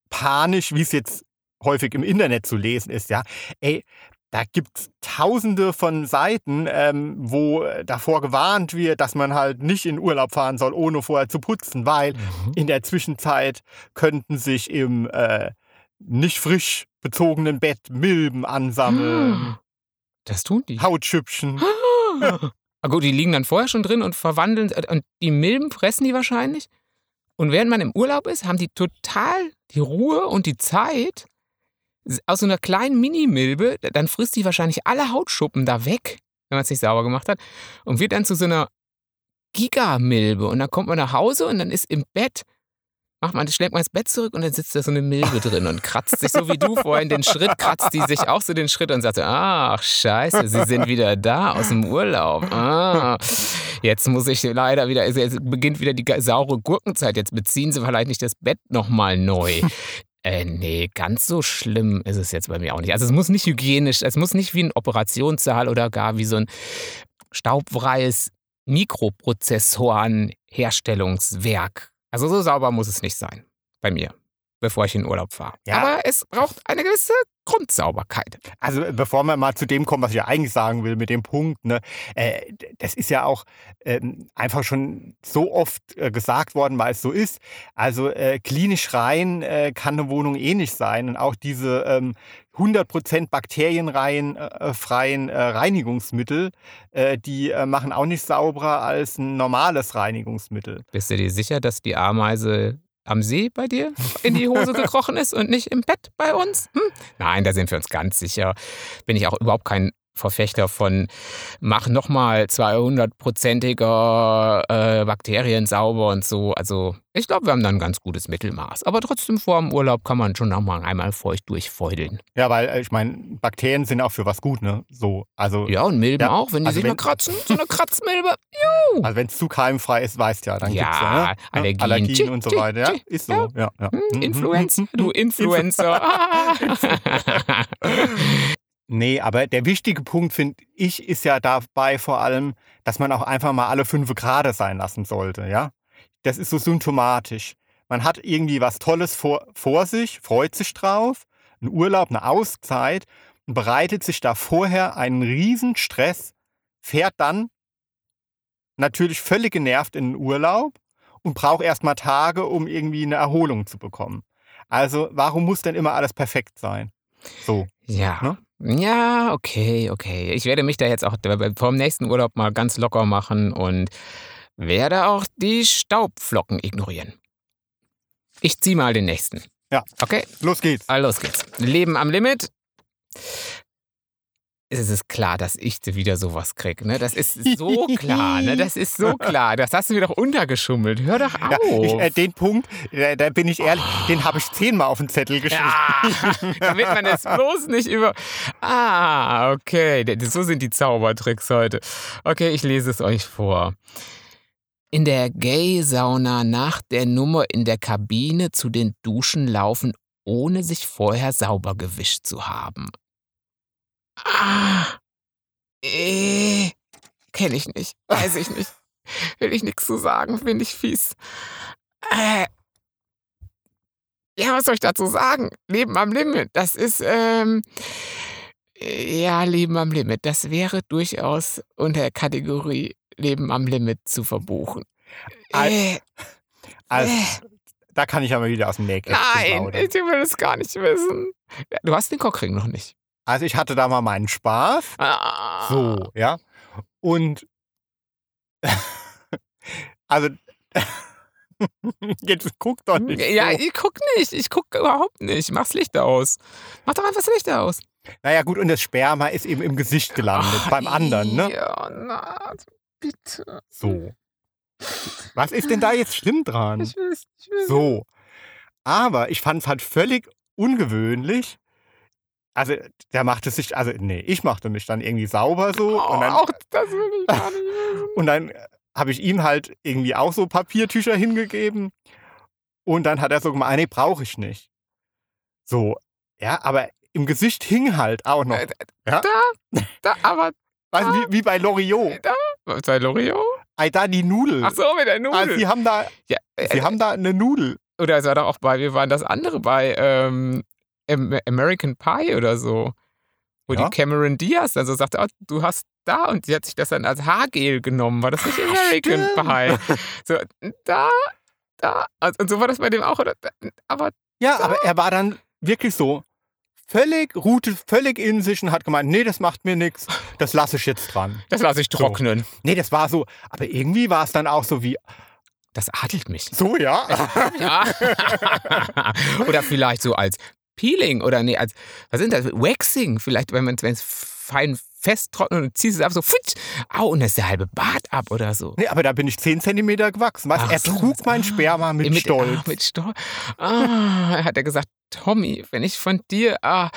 panisch, wie es jetzt häufig im Internet zu lesen ist, ja, ey, da gibt es tausende von Seiten, ähm, wo davor gewarnt wird, dass man halt nicht in Urlaub fahren soll, ohne vorher zu putzen, weil Mhm. in der Zwischenzeit könnten sich im äh, nicht frisch bezogenen Bett Milben ansammeln, Das tun die. Hautschüppchen. Ah, gut, die liegen dann vorher schon drin und verwandeln. Und die Milben fressen die wahrscheinlich. Und während man im Urlaub ist, haben die total die Ruhe und die Zeit. Aus so einer kleinen Mini-Milbe, dann frisst die wahrscheinlich alle Hautschuppen da weg, wenn man es nicht sauber gemacht hat. Und wird dann zu so einer Gigamilbe. Und dann kommt man nach Hause und dann ist im Bett, macht man, schlägt man ins Bett zurück und dann sitzt da so eine Milbe drin und kratzt sich so wie du vorhin den Schritt, kratzt die sich auch so den Schritt und sagt, ach scheiße, sie sind wieder da aus dem Urlaub. Ah, jetzt muss ich leider wieder, also jetzt beginnt wieder die saure Gurkenzeit, jetzt beziehen sie vielleicht nicht das Bett nochmal neu. Äh, nee, ganz so schlimm ist es jetzt bei mir auch nicht. Also es muss nicht hygienisch, es muss nicht wie ein Operationssaal oder gar wie so ein staubfreies Mikroprozessoren-Herstellungswerk. Also so sauber muss es nicht sein bei mir, bevor ich in Urlaub fahre. Ja. Aber es braucht eine gewisse Grundsauberkeit. Also bevor wir mal zu dem kommen, was ich ja eigentlich sagen will mit dem Punkt, ne, äh, das ist ja auch ähm, einfach schon so oft äh, gesagt worden, weil es so ist. Also äh, klinisch rein äh, kann eine Wohnung eh nicht sein und auch diese ähm, 100% bakterienfreien äh, freien, äh, Reinigungsmittel, äh, die äh, machen auch nicht sauberer als ein normales Reinigungsmittel. Bist du dir sicher, dass die Ameise am See bei dir in die Hose [laughs] gekrochen ist und nicht im Bett bei uns? Hm? Nein, da sind wir uns ganz sicher. Bin ich auch überhaupt kein Verfechter von mach nochmal 200-prozentiger äh, Bakterien sauber und so. Also ich glaube, wir haben da ein ganz gutes Mittelmaß. Aber trotzdem vor dem Urlaub kann man schon noch mal einmal feucht durchfeudeln. Ja, weil äh, ich meine, Bakterien sind auch für was gut, ne? So, also, Ja, und Milben Ja, auch, wenn die also sich mal wenn- kratzen. So eine Kratzmilbe. also wenn es zu keimfrei ist, weißt ja, dann Ja, gibt's ja, ne? Allergien. Allergien Tschi, und so weiter. Ja, ist so. Ja, ja. Hm, Mhm. Influencer, du [laughs] Influencer. [laughs] Nee, aber der wichtige Punkt, finde ich, ist ja dabei vor allem, dass man auch einfach mal alle fünf Grade sein lassen sollte, ja? Das ist so symptomatisch. Man hat irgendwie was Tolles vor, vor sich, freut sich drauf, einen Urlaub, eine Auszeit und bereitet sich da vorher einen riesen Stress, fährt dann natürlich völlig genervt in den Urlaub und braucht erstmal Tage, um irgendwie eine Erholung zu bekommen. Also, warum muss denn immer alles perfekt sein? So. Ja. Ne? Ja, okay, okay. Ich werde mich da jetzt auch vom nächsten Urlaub mal ganz locker machen und werde auch die Staubflocken ignorieren. Ich zieh mal den nächsten. Ja. Okay, Los geht's. also los geht's. Leben am Limit. Es ist klar, dass ich wieder sowas krieg, ne? Das ist so klar, ne? [laughs] Das ist so klar. Das hast du mir doch untergeschummelt. Hör doch auf. Ja, ich, äh, den Punkt, äh, da bin ich ehrlich, den habe ich zehnmal auf den Zettel geschrieben. Ja, [laughs] damit man es bloß nicht über. Ah, okay. So sind die Zaubertricks heute. Okay, ich lese es euch vor. In der Gay-Sauna nach der Nummer in der Kabine zu den Duschen laufen, ohne sich vorher sauber gewischt zu haben. Ah, äh, kenne ich nicht, weiß ich nicht. Will ich nichts zu sagen, finde ich fies. Äh, ja, was soll ich dazu sagen? Leben am Limit. Das ist, ähm, ja, Leben am Limit. Das wäre durchaus unter der Kategorie Leben am Limit zu verbuchen. Äh, Also, äh, da kann ich aber wieder aus dem Nähkästchen nein, ich will es gar nicht wissen. Du hast den Cockring noch nicht. Also ich hatte da mal meinen Spaß. Ah. So, ja. Und [laughs] also [laughs] jetzt guck doch nicht. Ja, so. ich guck nicht. Ich guck überhaupt nicht. Mach's Licht aus. Mach doch einfach das Licht aus. Naja, gut, und das Sperma ist eben im Gesicht gelandet, Ach, beim anderen, ne? Ja, na, bitte. So. Was ist denn da jetzt schlimm dran? Ich will ich will So. Aber ich fand es halt völlig ungewöhnlich. Also, der machte sich, also, nee, ich machte mich dann irgendwie sauber so. Oh, und dann, auch das will ich gar nicht wissen. und dann habe ich ihm halt irgendwie auch so Papiertücher hingegeben. Und dann hat er so gemeint, ah, nee, brauche ich nicht. So, ja, aber im Gesicht hing halt auch noch. Äh, Ja? Da, da, aber Weißt du, wie, wie bei Loriot. bei L'Oreal? Ei, da die Nudel. Ach so, mit der Also, Nudel. sie haben da, ja, äh, sie haben da eine Nudel. oder es war doch auch bei, wir waren das andere bei, ähm, American Pie oder so. Wo Ja. die Cameron Diaz dann so sagte, oh, du hast da und die hat sich das dann als Haargel genommen. War das nicht American stimmt. Pie? [laughs] So, da, da. Also, Und so war das bei dem auch. Oder? Aber Ja, aber er war dann wirklich so völlig, ruhte völlig in sich und hat gemeint, nee, das macht mir nichts, das lasse ich jetzt dran. das lasse ich So. trocknen. Nee, das war so, aber irgendwie war es dann auch so wie, Das adelt mich. so ja. [laughs] Ja. [laughs] oder vielleicht so als Peeling oder nee, als, was sind das? Waxing, vielleicht, wenn man es fein festtrocknet und ziehst es ab, so, futsch, au, und dann ist der halbe Bart ab oder so. Nee, aber da bin ich 10 Zentimeter gewachsen. Ach er so. trug mein Ah. Sperma mit, mit Stolz. Ah, mit Stolz. Ah, hat er gesagt, Tommy, wenn ich von dir, ah,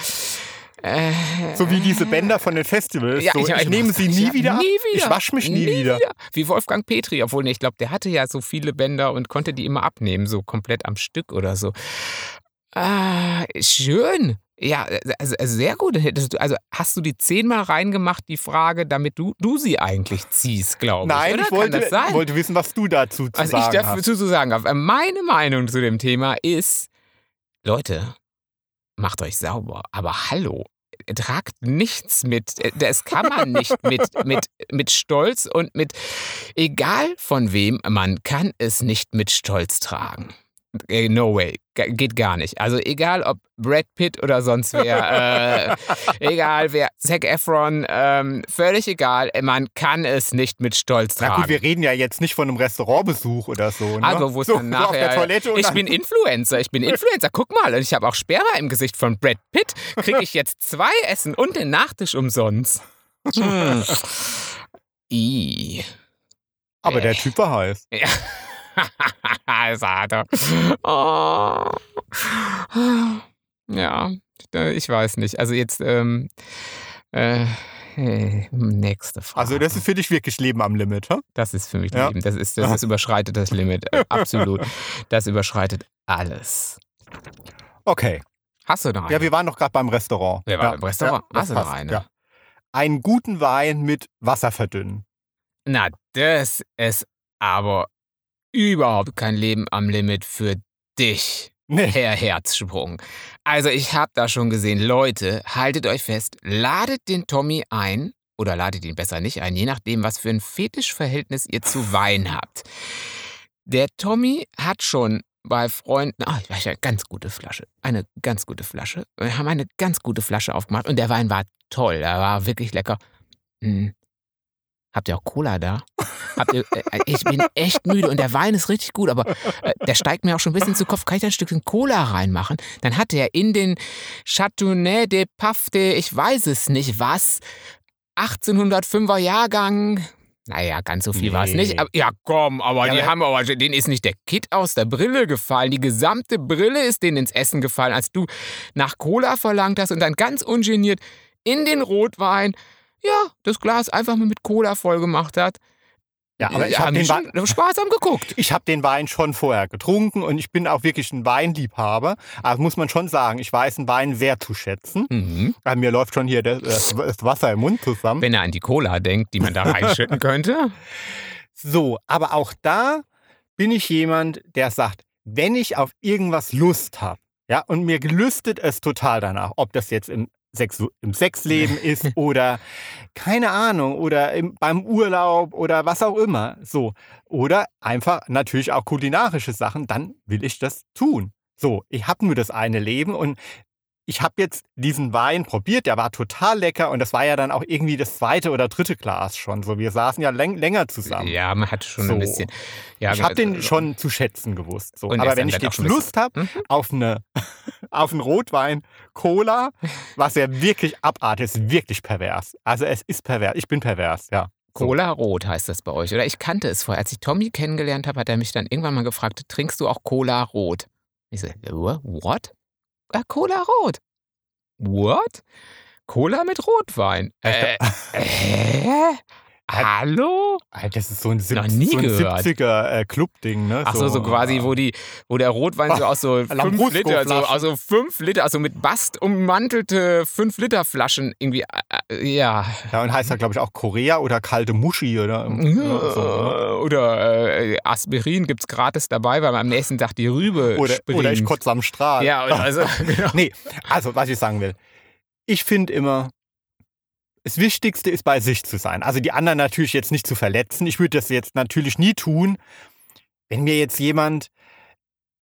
äh, So wie diese Bänder von den Festivals. Ja, so, ich, ich- nehme sie ich- nie wieder ab. nie wieder. Ich wasche mich nie, wieder. Wie Wolfgang Petri, obwohl nee, ich glaube, der hatte ja so viele Bänder und konnte die immer abnehmen, so komplett am Stück oder so. Ah, schön. Ja, also, also sehr gut. Also hast du die zehnmal reingemacht, die Frage, damit du, du sie eigentlich ziehst, glaube ich. Nein, oder? ich wollte, wollte wissen, was du dazu zu Was ich sagen dazu hast. zu sagen habe. Meine Meinung zu dem Thema ist, Leute, macht euch sauber. Aber hallo, tragt nichts mit. Das kann man nicht mit, [laughs] mit, mit Stolz und mit, egal von wem, man kann es nicht mit Stolz tragen. No way, Ge- geht gar nicht. Also egal ob Brad Pitt oder sonst wer, [laughs] äh, egal wer, Zac Efron, ähm, völlig egal, man kann es nicht mit Stolz tragen. Na gut, wir reden ja jetzt nicht von einem Restaurantbesuch oder so. Ne? Also, wo es so, dann so auf nachher. der Toilette und ich dann, bin Influencer, ich bin Influencer. Guck mal, und ich habe auch Sperma im Gesicht von Brad Pitt. Kriege ich jetzt zwei Essen und den Nachtisch umsonst. Hm. [laughs] I. Aber der Äh. Typ war heiß. Ja. [laughs] das er. Oh. Ja, ich weiß nicht. Also jetzt, ähm, äh, äh, nächste Frage. Also das ist für dich wirklich Leben am Limit, hä? Das ist für mich Ja. Leben. Das, ist, das [laughs] überschreitet das Limit. Äh, Absolut. Das überschreitet alles. Okay. Hast du noch einen? Ja, wir waren doch gerade beim Restaurant. Wir waren ja. beim Restaurant. Ja, Hast das du noch eine? Ja. Einen guten Wein mit Wasser verdünnen. Na, das ist aber überhaupt kein Leben am Limit für dich, Nee. Herr Herzsprung. Also ich habe da schon gesehen, Leute, haltet euch fest, ladet den Tommy ein oder ladet ihn besser nicht ein, je nachdem, was für ein Fetischverhältnis ihr zu Wein habt. Der Tommy hat schon bei Freunden, ah, ich weiß ja, ganz gute Flasche, eine ganz gute Flasche. Wir haben eine ganz gute Flasche aufgemacht und der Wein war toll, er war wirklich lecker. Hm. Habt ihr auch Cola da? Ihr, äh, ich bin echt müde und der Wein ist richtig gut, aber äh, der steigt mir auch schon ein bisschen zu Kopf. Kann ich da ein Stückchen Cola reinmachen? Dann hat er in den Chateauneuf de Paf de, ich weiß es nicht was, 1805er Jahrgang. Naja, ganz so viel war es Nee. nicht. Aber, ja, komm, aber Ja, die aber- haben aber, denen ist nicht der Kit aus der Brille gefallen. Die gesamte Brille ist denen ins Essen gefallen, als du nach Cola verlangt hast und dann ganz ungeniert in den Rotwein, ja, das Glas einfach mal mit Cola voll gemacht hat. Ja, aber ich haben habe den, Wein- sparsam geguckt. ich hab den Wein schon vorher getrunken und ich bin auch wirklich ein Weinliebhaber. Aber muss man schon sagen, ich weiß einen Wein sehr zu schätzen. Mhm. Äh, Mir läuft schon hier das, das das Wasser im Mund zusammen. Wenn er an die Cola denkt, die man da reinschütten könnte. [laughs] So, aber auch da bin ich jemand, der sagt, wenn ich auf irgendwas Lust habe, ja, und mir gelüstet es total danach, ob das jetzt im, Sex, im Sexleben [laughs] ist oder keine Ahnung, oder im, beim Urlaub oder was auch immer, so, oder einfach natürlich auch kulinarische Sachen, dann will ich das tun. So, ich habe nur das eine Leben und ich habe jetzt diesen Wein probiert, der war total lecker und das war ja dann auch irgendwie das zweite oder dritte Glas schon. So, wir saßen ja läng länger zusammen. Ja, man hat schon So. ein bisschen. Ja, ich habe den also- schon zu schätzen gewusst. So. Er Aber wenn ich jetzt Lust habe Mhm. auf, eine, [laughs] auf einen Rotwein, Cola, was ja wirklich abartig ist, wirklich pervers. Also es ist pervers. Ich bin pervers, ja. Cola Rot heißt das bei euch. Oder ich kannte es vorher. Als ich Tommy kennengelernt habe, hat er mich dann irgendwann mal gefragt, trinkst du auch Cola Rot? Ich so, "Wha- what? Ah, Cola Rot. What? Cola mit Rotwein. Äh, hä? Hallo? Alter, Das ist so ein, Sieb so ein gehört. 70er äh, Club-Ding, ne? Ach so, so quasi, wo die, wo der Rotwein so aus so [laughs] fünf Lambrusco Liter, so, also fünf Liter, also mit Bast ummantelte fünf Liter Flaschen irgendwie, äh, äh, ja. Ja, und heißt ja, glaube ich, auch Korea oder kalte Muschi oder ja, so, ne? Oder äh, Aspirin gibt's gratis dabei, weil man am nächsten Tag die Rübe oder, springt. oder ich kotze am Strahl. Ja, also, genau. [laughs] Nee, also was ich sagen will. Ich finde immer, das Wichtigste ist bei sich zu sein. Also die anderen natürlich jetzt nicht zu verletzen. Ich würde das jetzt natürlich nie tun, wenn mir jetzt jemand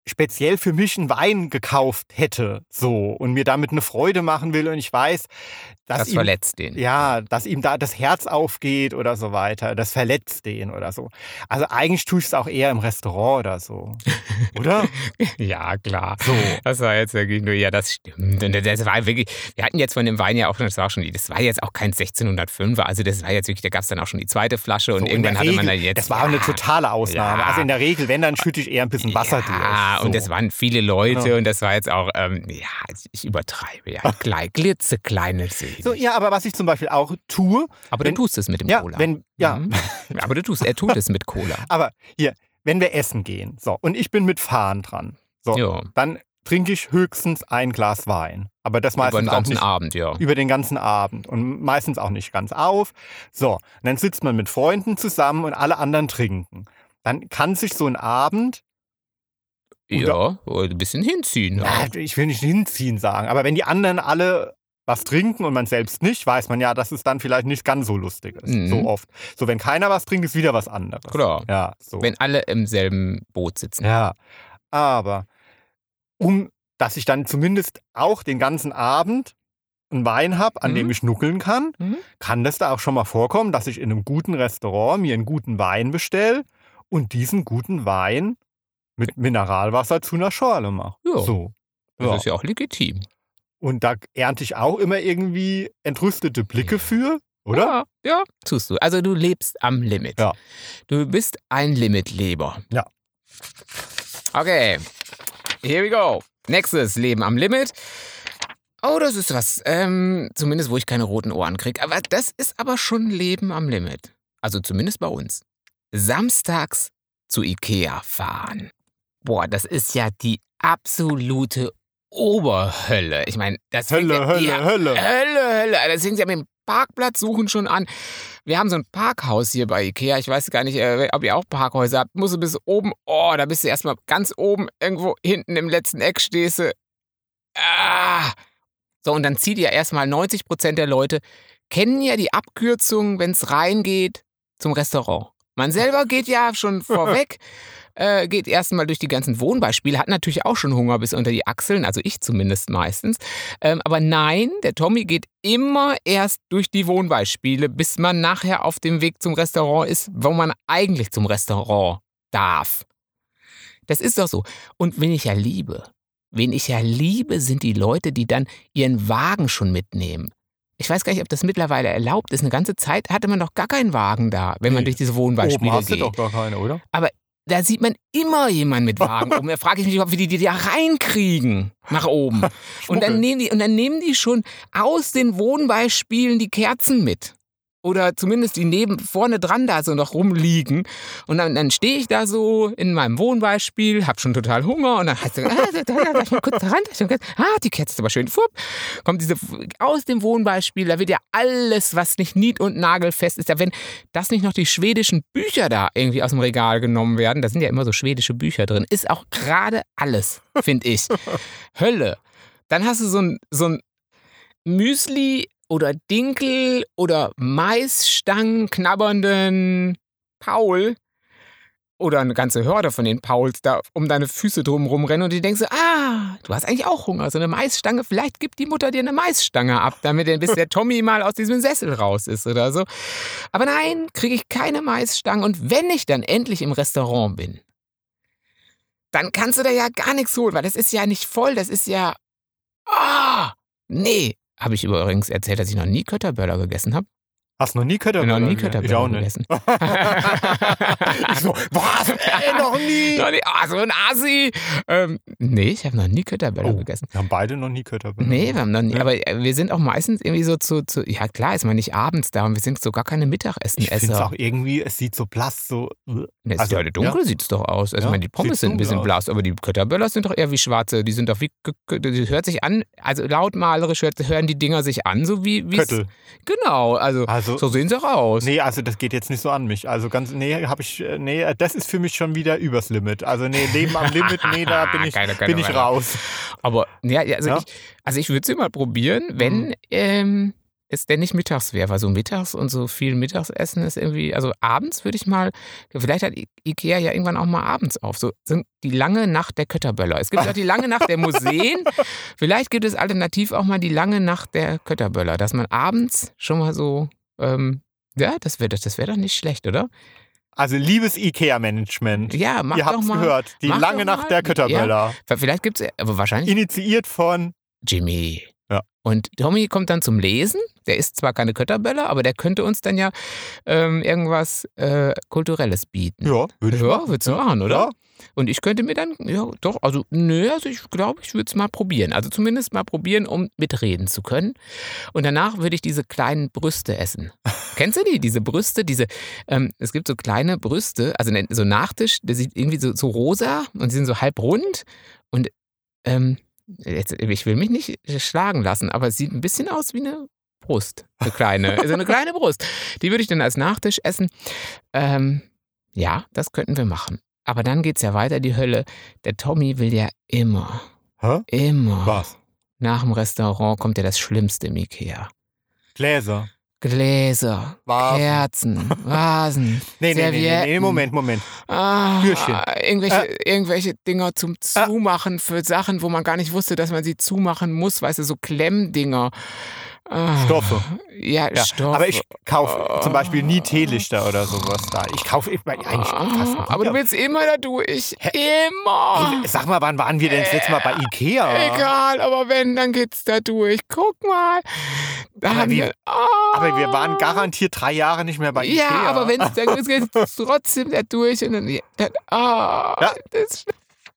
speziell für mich einen Wein gekauft hätte, so und mir damit eine Freude machen will und ich weiß, dass Das ihm, verletzt den. ja, dass ihm da das Herz aufgeht oder so weiter, das verletzt den oder so. Also eigentlich tue ich es auch eher im Restaurant oder so, oder? [laughs] Ja, klar. So. Das war jetzt wirklich nur, ja, das stimmt. Und das war wirklich, wir hatten jetzt von dem Wein ja auch schon, das war schon, das war jetzt auch kein 1605er, also das war jetzt wirklich, da gab es dann auch schon die zweite Flasche und So, in irgendwann hatte man Regel, dann jetzt. Das war eine ja, totale Ausnahme. Ja. Also in der Regel, wenn, dann schütte ich eher ein bisschen Wasser ja, durch. So. und es waren viele Leute Ja. und das war jetzt auch, ähm, ja, ich übertreibe, ja, klein, klitzekleine Szene. so, ja, aber was ich zum Beispiel auch tue, aber wenn- du tust es mit dem ja, Cola. wenn, ja, Mhm. [laughs] Aber du tust, er tut es mit Cola. [laughs] aber hier, wenn wir essen gehen, so, und ich bin mit Fahren dran, so, Ja, dann trinke ich höchstens ein Glas Wein. Aber das über meistens den auch ganzen nicht Abend, ja. über den ganzen Abend und meistens auch nicht ganz auf. So, und dann sitzt man mit Freunden zusammen und alle anderen trinken. Dann kann sich so ein Abend, Ja, ein bisschen hinziehen. na, ich will nicht hinziehen sagen, aber wenn die anderen alle was trinken und man selbst nicht, weiß man ja, dass es dann vielleicht nicht ganz so lustig ist. Mhm. So oft. So, wenn keiner was trinkt, ist wieder was anderes. Klar. Ja, so. Wenn alle im selben Boot sitzen. Ja, aber um, dass ich dann zumindest auch den ganzen Abend einen Wein habe, an Mhm. dem ich nuckeln kann, Mhm. kann das da auch schon mal vorkommen, dass ich in einem guten Restaurant mir einen guten Wein bestelle und diesen guten Wein mit Mineralwasser zu einer Schorle mache. Ja. So. Das Ja. ist ja auch legitim. Und da ernte ich auch immer irgendwie entrüstete Blicke für, oder? Ja, ja, tust du. Also du lebst am Limit. Ja. Du bist ein Limitleber. Ja. Okay, here we go. Nächstes Leben am Limit. Oh, das ist was. Ähm, zumindest, wo ich keine roten Ohren kriege. Aber das ist aber schon Leben am Limit. Also zumindest bei uns. Samstags zu Ikea fahren. Boah, das ist ja die absolute Oberhölle. Ich meine, das Hölle, ja, Hölle, ja, Hölle. Hölle, Hölle. Das fängt ja mit dem Parkplatz suchen schon an. Wir haben so ein Parkhaus hier bei Ikea. Ich weiß gar nicht, äh, ob ihr auch Parkhäuser habt. Musst du bis oben, oh, da bist du erstmal ganz oben irgendwo hinten im letzten Eck stehst du. Ah. So, und dann zieht ja erstmal 90 Prozent der Leute, kennen ja die Abkürzung, wenn es reingeht zum Restaurant. Man selber geht ja schon [laughs] vorweg, äh, geht erstmal durch die ganzen Wohnbeispiele, hat natürlich auch schon Hunger bis unter die Achseln, also ich zumindest meistens. Ähm, aber nein, der Tommy geht immer erst durch die Wohnbeispiele, bis man nachher auf dem Weg zum Restaurant ist, wo man eigentlich zum Restaurant darf. Das ist doch so. Und wen ich ja liebe, wen ich ja liebe, sind die Leute, die dann ihren Wagen schon mitnehmen. Ich weiß gar nicht, ob das mittlerweile erlaubt ist. Eine ganze Zeit hatte man doch gar keinen Wagen da, wenn man Nee. durch diese Oben Wohnbeispiele hast du geht. doch gar keine, oder? Da sieht man immer jemanden mit Wagen oben. Da frage ich mich, ob wir die, die da reinkriegen nach oben. [laughs] Und dann, nehmen die, und dann nehmen die schon aus den Wohnbeispielen die Kerzen mit. Oder zumindest die neben vorne dran da so noch rumliegen. Und dann, dann stehe ich da so in meinem Wohnbeispiel, hab schon total Hunger und dann heißt es, ah, da, da, da, mal kurz da ran, darf ich mal kurz- ah, die Kerze ist aber schön, fupp, kommt diese aus dem Wohnbeispiel, da wird ja alles, was nicht nied- und nagelfest ist, da wenn das nicht noch die schwedischen Bücher da irgendwie aus dem Regal genommen werden, da sind ja immer so schwedische Bücher drin, ist auch gerade alles, finde ich. [laughs] Hölle. Dann hast du so ein, so ein Müsli oder Dinkel oder Maisstangen knabbernden Paul oder eine ganze Hörde von den Pauls da um deine Füße drumherum rennen und die denkst so, ah, du hast eigentlich auch Hunger, so eine Maisstange, vielleicht gibt die Mutter dir eine Maisstange ab, damit bis der Tommy mal aus diesem Sessel raus ist oder so. Aber nein, kriege ich keine Maisstangen und wenn ich dann endlich im Restaurant bin, dann kannst du da ja gar nichts holen, weil das ist ja nicht voll, das ist ja, ah, nee. Habe ich übrigens erzählt, dass ich noch nie Kötterböller gegessen habe? Hast du noch nie Kötterböller? noch nie nicht. gegessen. [laughs] ich so, was? Ey, noch nie? [laughs] Noch nie- Ah, so ein Asi. Ähm, nee, ich habe noch nie Kötterböller Oh, gegessen. wir haben beide noch nie Kötterböller. Nee, wir haben noch nie. Ja. Aber äh, wir sind auch meistens irgendwie so zu, zu. Ja, klar, ist man nicht abends da und wir sind so gar keine ich finde es Mittagessenesser. auch irgendwie, es sieht so blass, so. äh, Es also, ist heute dunkel, sieht es doch aus. Also, Ja, ich meine, die Pommes sind ein bisschen dunkel blass, aber die Kötterböller sind doch eher wie schwarze. Die sind doch wie. Das hört sich an, also lautmalerisch hört, hören die Dinger sich an, so wie. Köttel. Genau, also, Also, so sehen sie auch aus. nee, also das geht jetzt nicht so an mich. Also ganz, nee, habe ich, äh, nee, das ist für mich schon wieder übers Limit. Also nee, Leben am Limit, nee, da bin [laughs] ich, Keine bin ich raus. Aber ja, also Ja. ich, also ich würde sie mal probieren, wenn Mhm. ähm, es denn nicht mittags wäre, weil so mittags und so viel Mittagsessen ist irgendwie, also abends würde ich mal, vielleicht hat Ikea ja irgendwann auch mal abends auf, so sind die lange Nacht der Kötterböller. Es gibt auch die lange Nacht der Museen, [laughs] vielleicht gibt es alternativ auch mal die lange Nacht der Kötterböller, dass man abends schon mal so, ähm, ja, das wäre das wär doch nicht schlecht, oder? Also liebes IKEA-Management. Ja, mach Ihr habt's mal. gehört. Die lange Nacht der Kötterböller. Vielleicht gibt es, aber wahrscheinlich Initiiert von. Jimmy. Und Tommy kommt dann zum Lesen. Der isst zwar keine Kötterböller, aber der könnte uns dann ja ähm, irgendwas äh, Kulturelles bieten. Ja, würde ich Ja, machen. würdest du ja. machen, oder? Ja. Und ich könnte mir dann, ja, doch, also, nö, also ich glaube, ich würde es mal probieren. Also zumindest mal probieren, um mitreden zu können. Und danach würde ich diese kleinen Brüste essen. [laughs] Kennst du die? Diese Brüste, diese, ähm, es gibt so kleine Brüste, also ne- so Nachtisch, der sieht irgendwie so, so rosa und sie sind so halb rund. Und ähm, jetzt, ich will mich nicht schlagen lassen, aber es sieht ein bisschen aus wie eine Brust. Eine kleine, also eine kleine Brust. Die würde ich dann als Nachtisch essen. Ähm, ja, das könnten wir machen. Aber dann geht's ja weiter, die Hölle. Der Tommy will ja immer, Hä? immer. Was? Nach dem Restaurant kommt ja das Schlimmste im Ikea. Gläser. Gläser, Vasen. Kerzen, [laughs] Vasen, Nee, nee, nee, nee. Moment, Moment. ah, Türchen. irgendwelche, Äh. irgendwelche Dinger zum Zumachen für Sachen, wo man gar nicht wusste, dass man sie zumachen muss. Weißt du, so Klemmdinger. Ah, Stoffe. Ja, Ja, Stoffe. aber ich kaufe zum Beispiel nie Teelichter oder sowas da. Ich kaufe immer- eigentlich fast nie. Ah, aber du willst immer da durch. Immer. Hey, Sag mal, wann waren wir denn das letzte Mal bei Ikea? Egal, aber wenn, dann geht's da durch. Guck mal. Da Aber haben wir- wir, ah. Aber wir waren garantiert drei Jahre nicht mehr bei Ikea. Ja, aber wenn es dann geht es trotzdem da durch und dann, dann ah, Ja. das.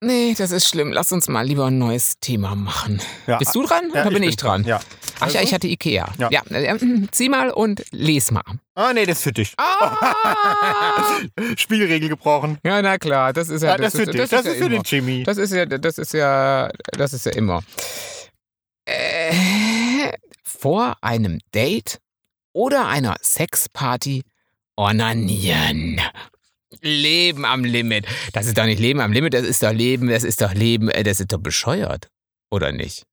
Nee, das ist schlimm. Lass uns mal lieber ein neues Thema machen. Ja. Bist du dran Ja, oder bin ich, dran? Ja. Ach ja, Also? ich hatte Ikea. Ja. Ja. äh, zieh mal und les mal. Ah, nee, das ist für dich. Ah! [laughs] Spielregel gebrochen. ja, na klar, das ist ja Ja, das, ist für dich. Das, ja ist für den Jimmy. Das ist ja, das ist ja, das ist ja immer. Äh, vor einem Date oder einer Sexparty onanieren. Leben am Limit. Das ist doch nicht Leben am Limit, das ist doch Leben, das ist doch Leben, äh, das ist doch bescheuert. Oder nicht?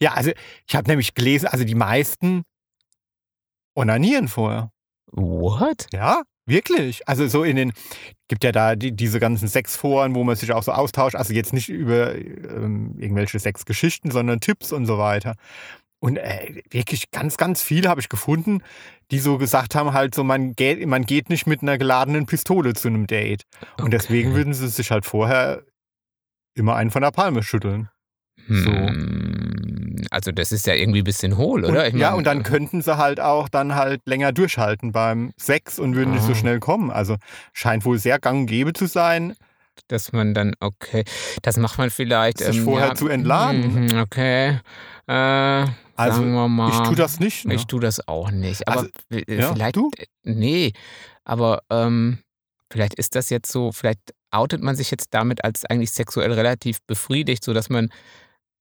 Ja, also ich habe nämlich gelesen, also die meisten onanieren vorher. What? Ja, wirklich. Also so in den, gibt ja da die, diese ganzen Sexforen, wo man sich auch so austauscht. Also jetzt nicht über ähm, irgendwelche Sexgeschichten, sondern Tipps und so weiter. Und äh, wirklich ganz, ganz viele habe ich gefunden, die so gesagt haben, halt so, man geht, man geht nicht mit einer geladenen Pistole zu einem Date. Und deswegen Okay. würden sie sich halt vorher immer einen von der Palme schütteln. Hm, also das ist ja irgendwie ein bisschen hohl, oder? Und, Ich ja, und dann könnten sie halt auch dann halt länger durchhalten beim Sex und würden nicht so Ah. schnell kommen. Also scheint wohl sehr gang und gäbe zu sein. Dass man dann, okay, das macht man vielleicht. Sich vorher zu entladen. mhm, Okay. Äh, Also, mal. Ich tue das nicht. Ne? Ich tue das auch nicht. Aber Also, ja, vielleicht. du? Nee, aber ähm, vielleicht ist das jetzt so, vielleicht outet man sich jetzt damit als eigentlich sexuell relativ befriedigt, sodass man,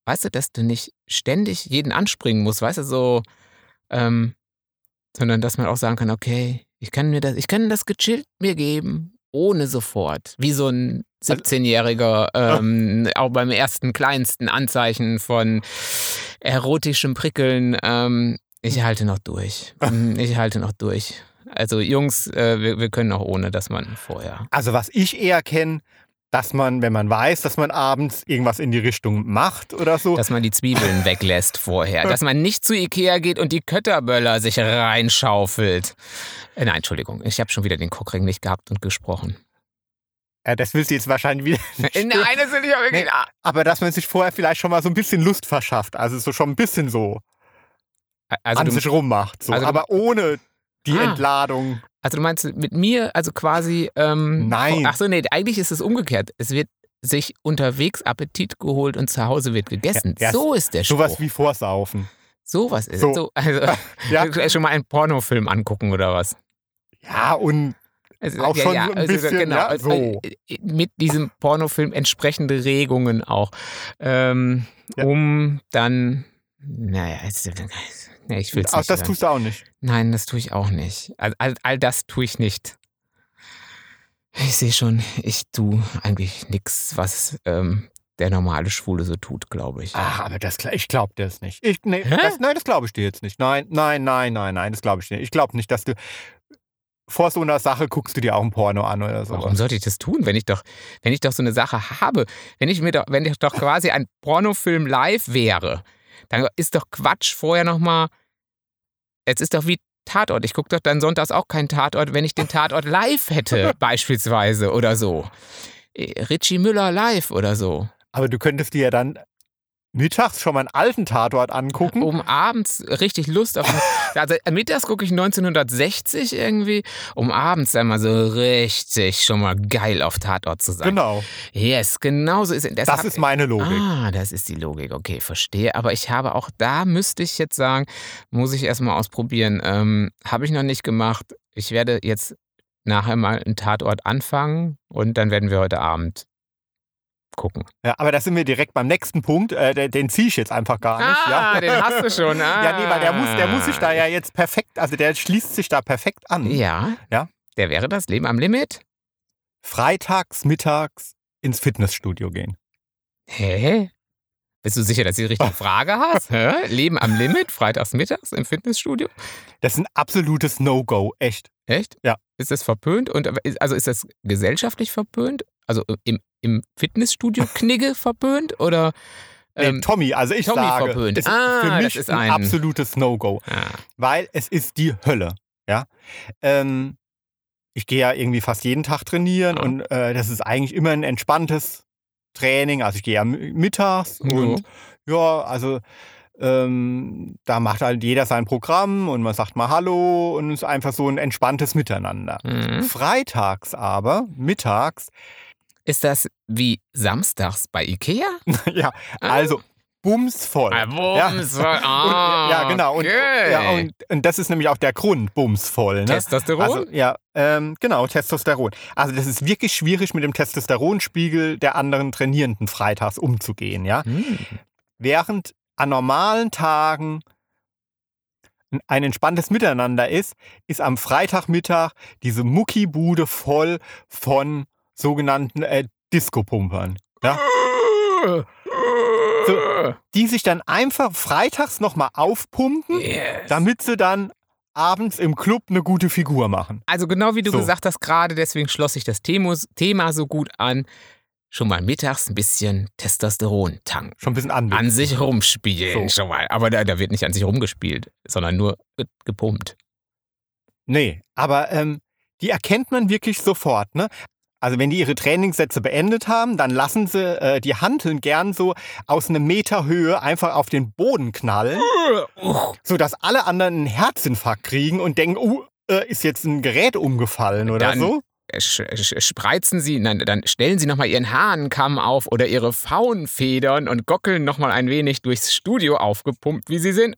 weißt du, dass du nicht ständig jeden anspringen musst, weißt du, so, ähm, sondern dass man auch sagen kann, okay, ich kann mir das, ich kann das gechillt mir geben, ohne sofort. Wie so ein Also 17-Jähriger, [laughs] ähm, auch beim ersten kleinsten Anzeichen von erotischem Prickeln, ähm, ich halte noch durch. [laughs] Mm, Ich halte noch durch. Also Jungs, äh, wir, wir können auch ohne, dass man vorher. Also was ich eher kenne, dass man, wenn man weiß, dass man abends irgendwas in die Richtung macht oder so, Dass man die Zwiebeln [laughs] weglässt vorher. Dass man nicht zu Ikea geht und die Kötterböller sich reinschaufelt. Äh, nein, Entschuldigung, ich habe schon wieder den Cockring nicht gehabt und gesprochen. äh, das willst du jetzt wahrscheinlich wieder [laughs] nicht Nein, das will ich auch wirklich. Nee. Ah. Aber dass man sich vorher vielleicht schon mal so ein bisschen Lust verschafft, also so schon ein bisschen so Also an du, sich rummacht, so. also aber ohne die Ah. Entladung. Also du meinst mit mir, also quasi. Ähm, Nein. Ach so, nee, eigentlich ist es umgekehrt. Es wird sich unterwegs Appetit geholt und zu Hause wird gegessen. Ja, ja, so ist der Spruch. Sowas wie Vorsaufen. Sowas ist So. es. So, also, [laughs] Ja. schon mal einen Pornofilm angucken oder was? Ja, und Also, Auch schon ein bisschen, ja, also, so. äh, Mit diesem Pornofilm entsprechende Regungen auch. Ähm, Ja. Um dann. Naja, jetzt, nee, ich will es auch nicht. das hören. tust du auch nicht. Nein, das tue ich auch nicht. All, all, all das tue ich nicht. Ich sehe schon, ich tue eigentlich nichts, was ähm, der normale Schwule so tut, glaube ich. Ach, aber das, ich glaube das nicht. Ich, nee, das, nein, das glaube ich dir jetzt nicht. Nein, nein, nein, nein, nein, das glaube ich dir nicht. Ich glaube nicht, dass du vor so einer Sache guckst du dir auch ein Porno an oder so. Warum sollte ich das tun, wenn ich doch, wenn ich doch so eine Sache habe, wenn ich mir doch, wenn ich doch quasi ein Pornofilm live wäre, dann ist doch Quatsch vorher nochmal. Es ist doch wie Tatort. Ich gucke doch dann sonntags auch keinen Tatort, wenn ich den Tatort live hätte, [laughs] beispielsweise oder so. Äh, Richie Müller live oder so. Aber du könntest dir ja dann mittags schon mal einen alten Tatort angucken. Um abends richtig Lust auf. [laughs] Also mittags gucke ich 1960 irgendwie, um abends dann mal so richtig schon mal geil auf Tatort zu sein. Genau, Yes, genau so ist es. das ist meine Logik. Ah, das ist die Logik. Okay, verstehe. Aber ich habe auch da, müsste ich jetzt sagen, muss ich erstmal ausprobieren. Ähm, habe ich noch nicht gemacht. Ich werde jetzt nachher mal einen Tatort anfangen und dann werden wir heute Abend gucken. Ja, aber da sind wir direkt beim nächsten Punkt. Äh, den den ziehe ich jetzt einfach gar nicht. ah, ja. den hast du schon. [laughs] Ah. Ja, nee, weil der muss, der muss sich da ja jetzt perfekt, also der schließt sich da perfekt an. Ja. Ja. Der wäre das Leben am Limit? Freitags, mittags ins Fitnessstudio gehen. Hä? Bist du sicher, dass du die richtige [laughs] Frage hast? Hä? Leben am Limit, freitags mittags im Fitnessstudio? Das ist ein absolutes No-Go, echt. Echt? Ja. Ist das verpönt? Und also ist das gesellschaftlich verpönt? Also im, im Fitnessstudio Knigge [laughs] verpönt? Oder Nee, ähm, Tommy, also ich Tommy sage, verpönt. es ist Ah, für das mich ist ein, ein- absolutes No-Go, ah, weil es ist die Hölle. Ja, ähm, ich gehe ja irgendwie fast jeden Tag trainieren Ja. und äh, das ist eigentlich immer ein entspanntes Training. Also ich gehe ja mi- mittags Ja. und ja, also ähm, da macht halt jeder sein Programm und man sagt mal Hallo und es ist einfach so ein entspanntes Miteinander. mhm. Freitags aber, mittags, Ist das wie samstags bei Ikea? [laughs] ja, also bumsvoll. Ah, Ja. Bums. [laughs] Und, Ah, ja, genau. Und, okay. ja, und, und das ist nämlich auch der Grund, bumsvoll. Ne? Testosteron? Also, ja, ähm, genau, Testosteron. Also das ist wirklich schwierig, mit dem Testosteronspiegel der anderen Trainierenden freitags umzugehen, ja. Hm. Während an normalen Tagen ein entspanntes Miteinander ist, ist am Freitagmittag diese Muckibude voll von sogenannten äh, Disco-Pumpern. Ja? So. Die sich dann einfach freitags nochmal aufpumpen, Yes. damit sie dann abends im Club eine gute Figur machen. Also genau wie du So. gesagt hast gerade, deswegen schloss sich das Thema, so gut an. Schon mal mittags ein bisschen Testosteron tanken. Schon ein bisschen anders. An sich rumspielen So. schon mal. Aber da, da wird nicht an sich rumgespielt, sondern nur wird gepumpt. Nee, aber ähm, die erkennt man wirklich sofort. Ne? Also wenn die ihre Trainingssätze beendet haben, dann lassen sie äh, die Hanteln gern so aus einem Meter Höhe einfach auf den Boden knallen, sodass alle anderen einen Herzinfarkt kriegen und denken, uh, ist jetzt ein Gerät umgefallen oder Dann- so. Spreizen sie, nein, dann stellen sie nochmal ihren Hahnenkamm auf oder ihre Faunfedern und gockeln nochmal ein wenig durchs Studio aufgepumpt, wie sie sind.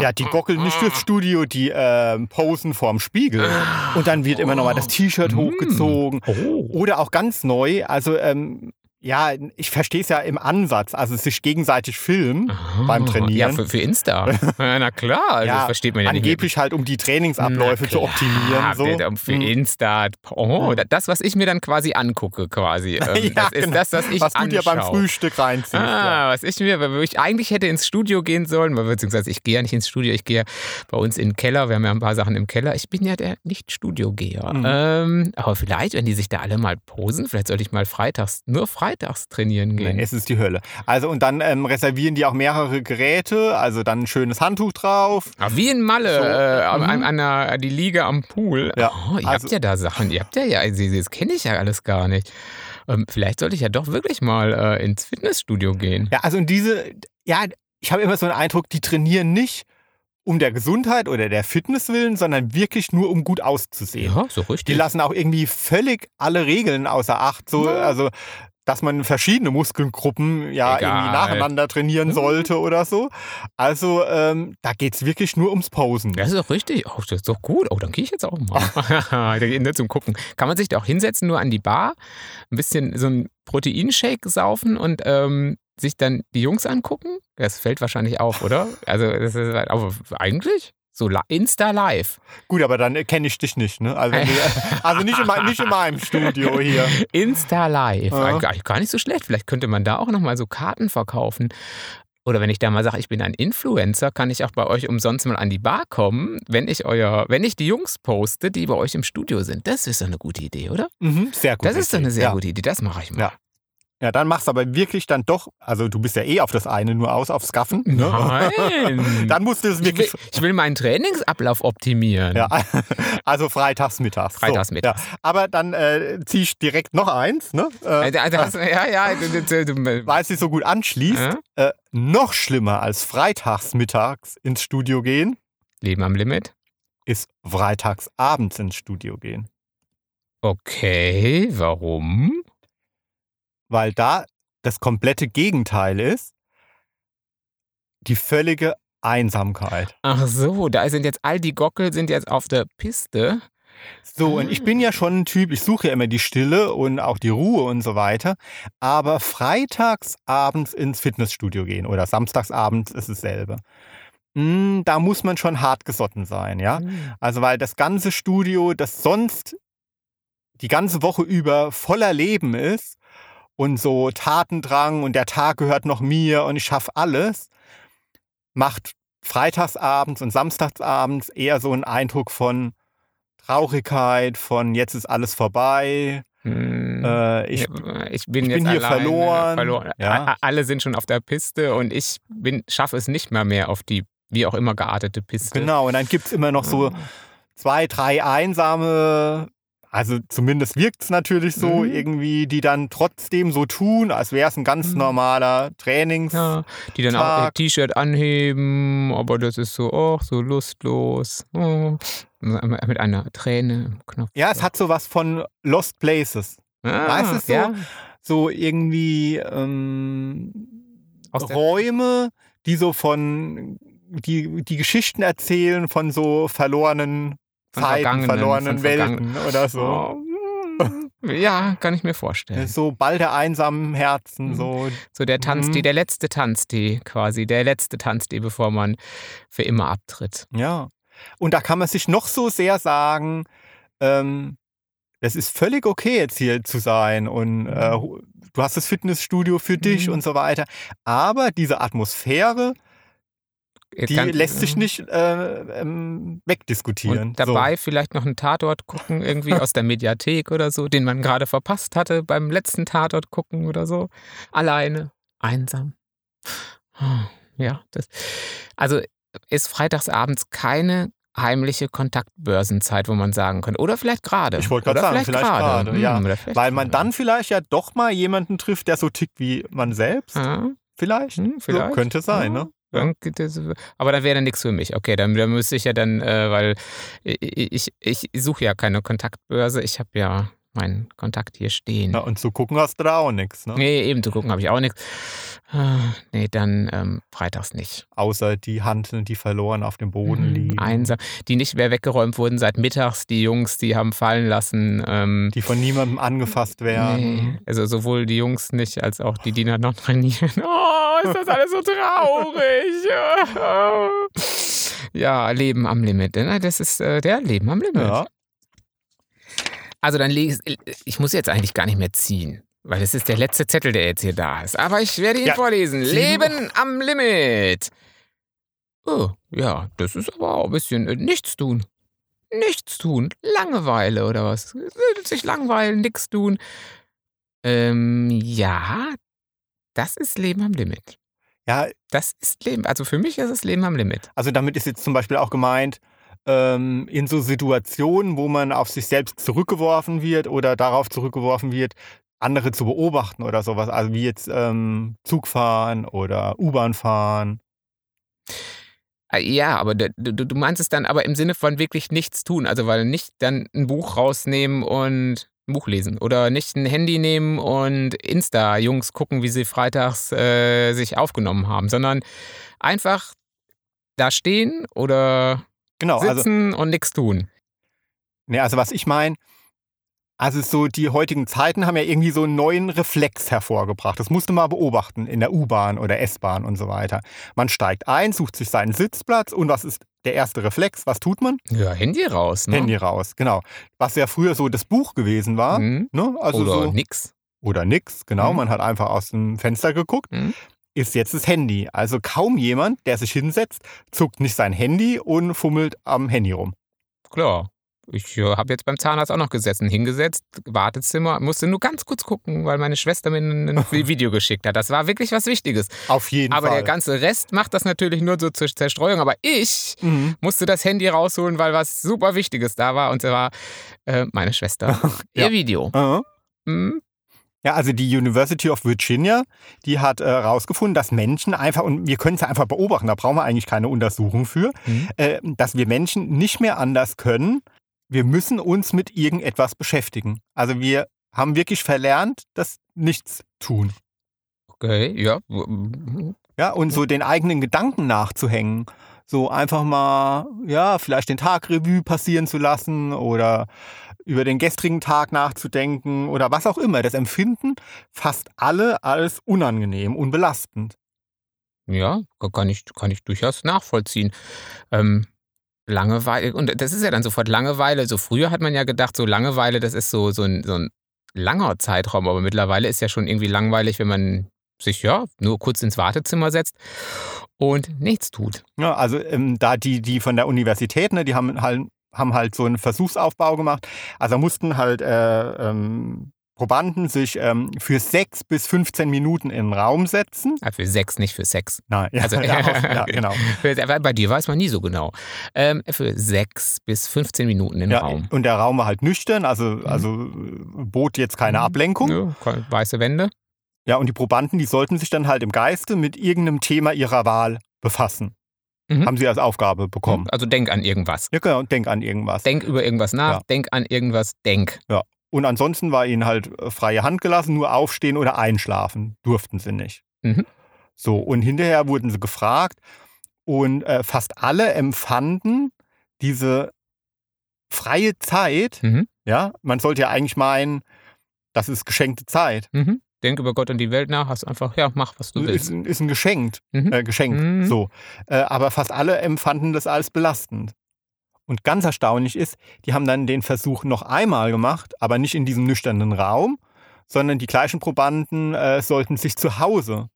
Ja, die gockeln nicht durchs Studio, die ähm, posen vorm Spiegel. Und dann wird immer nochmal das T-Shirt Mm. hochgezogen. Oh. Oder auch ganz neu, also ähm, ja, ich verstehe es ja im Ansatz, also sich gegenseitig filmen beim Trainieren. Ja, für, für Insta. [laughs] ja, na klar, also Ja, das versteht man ja nicht. Angeblich halt, um die Trainingsabläufe Na zu klar, optimieren. So. Für Hm. Insta. Oh, das, was ich mir dann quasi angucke, quasi. [laughs] Ähm, Ja, das ist genau. das, was ich Was du dir beim. Frühstück reinziehst. ja. Ah, was ich mir, wo ich eigentlich hätte ins Studio gehen sollen, weil- beziehungsweise ich gehe ja nicht ins Studio, ich gehe ja bei uns in den Keller, wir haben ja ein paar Sachen im Keller. Ich bin ja der Nicht-Studio-Geher. Mhm. Ähm, aber vielleicht, wenn die sich da alle mal posen, vielleicht sollte ich mal freitags, nur freitags trainieren gehen. Nee, es ist die Hölle. Also und dann ähm, reservieren die auch mehrere Geräte, also dann ein schönes Handtuch drauf. Ah, wie in Malle, So, äh, an, mhm. an, an der, die Liga am Pool. Ja, oh, ihr also- habt ja da Sachen, ihr habt ja ja, das kenne ich ja alles gar nicht. Ähm, vielleicht sollte ich ja doch wirklich mal äh, ins Fitnessstudio gehen. Ja, also und diese, ja, ich habe immer so einen Eindruck, die trainieren nicht, um der Gesundheit oder der Fitness willen, sondern wirklich nur um gut auszusehen. Ja, so Die richtig. lassen auch irgendwie völlig alle Regeln außer Acht. So, Ja. also, dass man verschiedene Muskelgruppen ja Egal. irgendwie nacheinander trainieren sollte oder so. Also, ähm, da geht es wirklich nur ums Posen. Das ist doch richtig. Oh, das ist doch gut. Oh, dann gehe ich jetzt auch mal. da geht nur zum Gucken. Kann man sich da auch hinsetzen, nur an die Bar, ein bisschen so ein Proteinshake saufen und ähm, sich dann die Jungs angucken? Das fällt wahrscheinlich auf, oder? Also, das ist aber eigentlich? So li- Insta-Live. Gut, aber dann kenne ich dich nicht, ne? Also, [laughs] also nicht, in, nicht in meinem Studio hier. Insta-Live. Ja. Gar, gar nicht so schlecht. Vielleicht könnte man da auch nochmal so Karten verkaufen. Oder wenn ich da mal sage, ich bin ein Influencer, kann ich auch bei euch umsonst mal an die Bar kommen, wenn ich euer, wenn ich die Jungs poste, die bei euch im Studio sind. Das ist doch eine gute Idee, oder? Mhm, sehr gut. das ist doch eine sehr ja. gute Idee. Das mache ich mal. Ja. Ja, dann machst du aber wirklich dann doch, also du bist ja eh auf das eine nur aus, aufs Gaffen. Ne? Nein. [laughs] dann musst du es ich, will, wirklich. ich will meinen Trainingsablauf optimieren. Ja, [laughs] also freitags mittags. Freitags so. Ja. Aber dann äh, zieh ich direkt noch eins, ne? Äh, Also, also hast, ja, ja. Weil es sich so gut anschließt. Äh, noch schlimmer als freitags mittags ins Studio gehen, Leben am Limit. ist freitags abends ins Studio gehen. Okay, warum? Weil da das komplette Gegenteil ist, die völlige Einsamkeit. Ach so, da sind jetzt all die Gockel sind jetzt auf der Piste. So, und ich bin ja schon ein Typ, ich suche ja immer die Stille und auch die Ruhe und so weiter. Aber freitags abends ins Fitnessstudio gehen oder samstags abends ist dasselbe. Mm, Da muss man schon hart gesotten sein, ja. Also, weil das ganze Studio, das sonst die ganze Woche über voller Leben ist und so Tatendrang und der Tag gehört noch mir und ich schaffe alles, macht freitagsabends und samstagsabends eher so einen Eindruck von Traurigkeit, von jetzt ist alles vorbei. Hm. Äh, ich, ich bin ich jetzt bin hier verloren. verloren. Ja. Alle sind schon auf der Piste und ich bin schaffe es nicht mal mehr auf die wie auch immer geartete Piste. genau, und dann gibt es immer noch so zwei, drei einsame, also zumindest wirkt es natürlich so, Mhm. irgendwie, die dann trotzdem so tun, als wäre es ein ganz Mhm. normaler Trainings. Ja, die dann auch ihr. T-Shirt anheben, aber das ist so, oh, so lustlos. Oh. Mit einer Träne im Knopf. Ja, es hat so was von Lost Places. ah, weißt du, so Ja, So irgendwie ähm, Räume, die so von, die, die Geschichten erzählen von so verlorenen Zeiten, verlorenen Welten oder so. Oh, mm. ja, kann ich mir vorstellen. So Ball der einsamen Herzen, Mhm. so. So der Tanztee, Mhm. der letzte Tanztee quasi, der letzte Tanztee, bevor man für immer abtritt. Ja. Und da kann man sich noch so sehr sagen, ähm, es ist völlig okay, jetzt hier zu sein und äh, du hast das Fitnessstudio für dich Mhm. und so weiter. Aber diese Atmosphäre, die Kann- lässt sich nicht äh, ähm, wegdiskutieren. Und dabei vielleicht noch einen Tatort gucken, irgendwie [laughs] aus der Mediathek oder so, den man gerade verpasst hatte beim letzten Tatort gucken oder so. Alleine, einsam. [sighs] Ja, das. Also ist freitagsabends keine heimliche Kontaktbörsenzeit, wo man sagen könnte. Oder vielleicht gerade. Ich wollte gerade sagen, vielleicht gerade, Hm, ja. vielleicht So. Weil man dann vielleicht ja doch mal jemanden trifft, der so tickt wie man selbst. Ja, Vielleicht. hm, vielleicht. So, könnte sein, Ja. ne? Aber dann wäre dann nichts für mich. Okay, dann, dann müsste ich ja dann, äh, weil ich, ich, ich suche ja keine Kontaktbörse. Ich habe ja meinen Kontakt hier stehen. Ja, und zu gucken hast du da auch nichts, ne? Nee, eben zu gucken habe ich auch nichts. Ah, Nee, dann ähm, freitags nicht. Außer die Hanteln, die verloren auf dem Boden Mhm, liegen. Einsam. Die nicht mehr weggeräumt wurden seit mittags. Die Jungs, die haben fallen lassen. Ähm, Die von niemandem angefasst werden. nee, also sowohl die Jungs nicht, als auch die, die da noch trainieren. [laughs] Oh, ist das alles so traurig. Ja, Leben am Limit. ne? Das ist äh, der Leben am Limit. Ja. Also dann lege ich, ich muss jetzt eigentlich gar nicht mehr ziehen, weil es ist der letzte Zettel, der jetzt hier da ist. Aber ich werde ihn Ja, vorlesen. Leben am Limit. Oh, ja, das ist aber auch ein bisschen äh, nichts tun. Nichts tun. Langeweile oder was? Sich langweilen, nichts tun. Ähm, ja, das ist Leben am Limit. ja, Das ist Leben. Also für mich ist es Leben am Limit. also damit ist jetzt zum Beispiel auch gemeint, ähm, in so Situationen, wo man auf sich selbst zurückgeworfen wird oder darauf zurückgeworfen wird, andere zu beobachten oder sowas. Also wie jetzt ähm, Zug fahren oder U-Bahn fahren. Ah, Ja, aber du, du, du meinst es dann aber im Sinne von wirklich nichts tun. Also weil nicht dann ein Buch rausnehmen und ein Buch lesen. Oder nicht ein Handy nehmen und Insta-Jungs gucken, wie sie freitags äh, sich aufgenommen haben, sondern einfach da stehen oder Genau, also, sitzen und nichts tun. nee, also was ich meine, also so die heutigen Zeiten haben ja irgendwie so einen neuen Reflex hervorgebracht. Das musste man beobachten in der U-Bahn oder S-Bahn und so weiter. Man steigt ein, sucht sich seinen Sitzplatz und was ist der erste Reflex? Was tut man? Ja, Handy raus, ne? Handy raus, genau. Was ja früher so das Buch gewesen war. Mhm. Ne? Also oder so, nix. oder nix, genau. Mhm. Man hat einfach aus dem Fenster geguckt. Mhm. Ist jetzt das Handy. Also kaum jemand, der sich hinsetzt, zuckt nicht sein Handy und fummelt am Handy rum. Klar. Ich äh, habe jetzt beim Zahnarzt auch noch gesessen, hingesetzt, Wartezimmer, musste nur ganz kurz gucken, weil meine Schwester mir ein ein [laughs] Video geschickt hat. Das war wirklich was Wichtiges. Auf jeden Aber Fall. der ganze Rest macht das natürlich nur so zur Zerstreuung. Aber ich Mhm. musste das Handy rausholen, weil was super Wichtiges da war. Und zwar äh, meine Schwester. [laughs] Ja. Ihr Video. Äh. Hm? Ja, also die University of Virginia, die hat herausgefunden, dass Menschen einfach, und wir können es ja einfach beobachten, da brauchen wir eigentlich keine Untersuchung für, Mhm. äh, dass wir Menschen nicht mehr anders können. Wir müssen uns mit irgendetwas beschäftigen. Also wir haben wirklich verlernt, das Nichts tun. Okay, ja. Ja, und so den eigenen Gedanken nachzuhängen. So einfach mal, ja, vielleicht den Tag Revue passieren zu lassen oder über den gestrigen Tag nachzudenken oder was auch immer. Das empfinden fast alle als unangenehm und belastend. Ja, kann ich, kann ich durchaus nachvollziehen. Ähm, Langeweile, und das ist ja dann sofort Langeweile. So früher hat man ja gedacht, so Langeweile, das ist so, so, ein, so ein langer Zeitraum, aber mittlerweile ist ja schon irgendwie langweilig, wenn man sich ja nur kurz ins Wartezimmer setzt und nichts tut. Ja, also ähm, da die, die von der Universität, ne, die haben halt, haben halt so einen Versuchsaufbau gemacht. Also mussten halt äh, ähm, Probanden sich ähm, für sechs bis 15 Minuten in den Raum setzen. Ah, für sechs, nicht für Sex. Nein, ja, Also- [laughs] ja, ja [laughs] genau. Für- Bei dir weiß man nie so genau. Ähm, für sechs bis 15 Minuten im Ja, Raum. und der Raum war halt nüchtern, also, also äh, bot jetzt keine Mhm. Ablenkung. Ja, weiße Wände. Ja, und die Probanden, die sollten sich dann halt im Geiste mit irgendeinem Thema ihrer Wahl befassen. Mhm. Haben sie als Aufgabe bekommen. Also denk an irgendwas. Ja, genau, denk an irgendwas. Denk über irgendwas nach, Ja. denk an irgendwas, denk. Und ansonsten war ihnen halt äh, freie Hand gelassen, nur aufstehen oder einschlafen durften sie nicht. Mhm. So, und hinterher wurden sie gefragt und äh, fast alle empfanden diese freie Zeit, Mhm. ja, man sollte ja eigentlich meinen, das ist geschenkte Zeit. Mhm. Denk über Gott und die Welt nach, hast einfach, ja, mach, was du ist, willst. ein- ist ein Geschenk, Mhm. äh, Geschenk, Mhm. so. Äh, aber fast alle empfanden das als belastend. Und ganz erstaunlich ist, die haben dann den Versuch noch einmal gemacht, aber nicht in diesem nüchternen Raum, sondern die gleichen Probanden äh, sollten sich zu Hause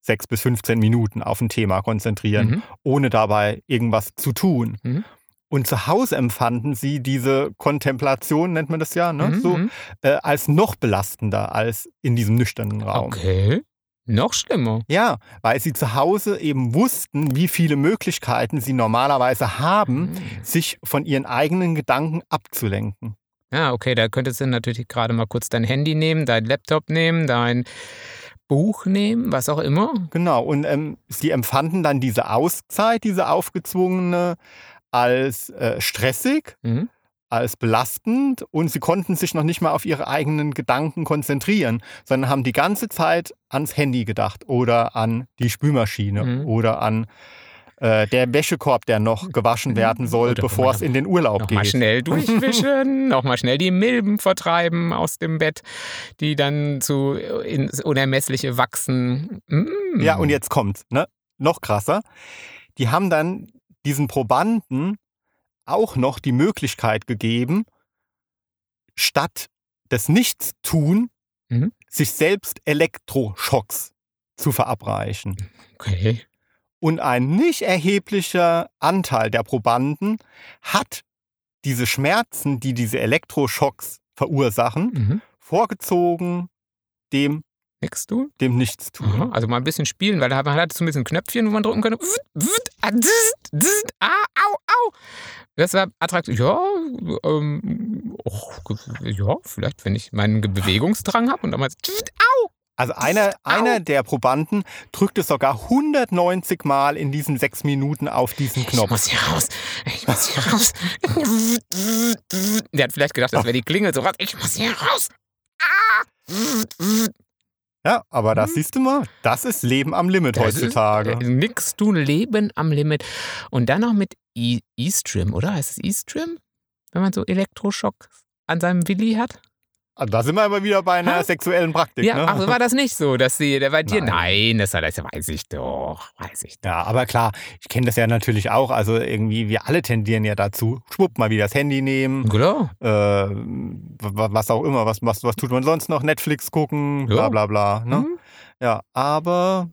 sechs bis 15 Minuten auf ein Thema konzentrieren, Mhm. ohne dabei irgendwas zu tun. Mhm. Und zu Hause empfanden sie diese Kontemplation, nennt man das ja, ne? Mhm, so, mhm. äh, als noch belastender als in diesem nüchternen Raum. Okay. Noch schlimmer. Ja, weil sie zu Hause eben wussten, wie viele Möglichkeiten sie normalerweise haben, Mhm. sich von ihren eigenen Gedanken abzulenken. Ja, okay, da könntest du natürlich gerade mal kurz dein Handy nehmen, dein Laptop nehmen, dein Buch nehmen, was auch immer. Genau, und ähm, sie empfanden dann diese Auszeit, diese aufgezwungene, als äh, stressig, Mhm. Als belastend und sie konnten sich noch nicht mal auf ihre eigenen Gedanken konzentrieren, sondern haben die ganze Zeit ans Handy gedacht oder an die Spülmaschine Mhm. oder an äh, der Wäschekorb, der noch gewaschen werden soll, Oder bevor es in den Urlaub Nochmal geht. schnell durchwischen, [laughs] nochmal schnell die Milben vertreiben aus dem Bett, die dann zu ins Unermessliche wachsen. Mm. Ja, und jetzt kommt's, ne? Noch krasser. Die haben dann diesen Probanden auch noch die Möglichkeit gegeben, statt des Nichtstun, Mhm. sich selbst Elektroschocks zu verabreichen. Okay. Und ein nicht erheblicher Anteil der Probanden hat diese Schmerzen, die diese Elektroschocks verursachen, Mhm. vorgezogen dem, Nix du? dem Nichtstun. Aha. Also mal ein bisschen spielen, weil da man hat so ein bisschen Knöpfchen, wo man drücken wut, ah, ah, au, au. Das war attraktiv. Ja, ähm, ge- ja, vielleicht, wenn ich meinen Bewegungsdrang habe und dzzt, au, Also einer, einer der Probanden drückte sogar 190 Mal in diesen sechs Minuten auf diesen Ich Knopf. muss hier raus. Ich muss hier raus. Der hat vielleicht gedacht, das wäre die Klingel so was. Ich muss hier raus. Ja, aber das Mhm. siehst du mal, das ist Leben am Limit Das ist, heutzutage. äh, Nix tun, Leben am Limit. Und dann noch mit E- E-Strim, oder? Heißt es E-Strim? Wenn man so Elektroschock an seinem Willi hat? Da sind wir aber wieder bei einer Ha? sexuellen Praktik. Ja, ne? ach, war das nicht so, dass sie, der bei dir, Nein. nein, das, das weiß ich doch, weiß ich doch. Ja, aber klar, ich kenne das ja natürlich auch. Also irgendwie, wir alle tendieren ja dazu. Schwupp, mal wieder das Handy nehmen. Klar. Äh, wa- was auch immer. Was, was, was tut man sonst noch? Netflix gucken, bla bla bla. Ne? Mhm. Ja, aber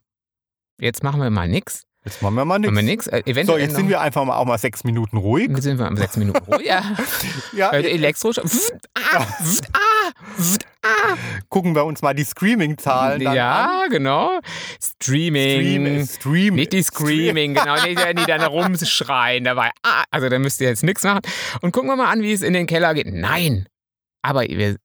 Jetzt machen wir mal nix. jetzt machen wir mal nichts. nix. Äh, So, jetzt sind wir einfach mal auch mal sechs Minuten ruhig. Jetzt sind wir sechs Minuten ruhig. [laughs] Ja. Ja, Elektroschock. Pft, [laughs] ah, ah, ah. [laughs] gucken wir uns mal die Screaming-Zahlen dann an. Ja, genau. Streaming. Stream, Stream. Nicht die Screaming, [laughs] genau, nicht wenn die dann rumschreien dabei. Ah, also da müsst ihr jetzt nichts machen. Und gucken wir mal an, wie es in den Keller geht. Nein. Aber wir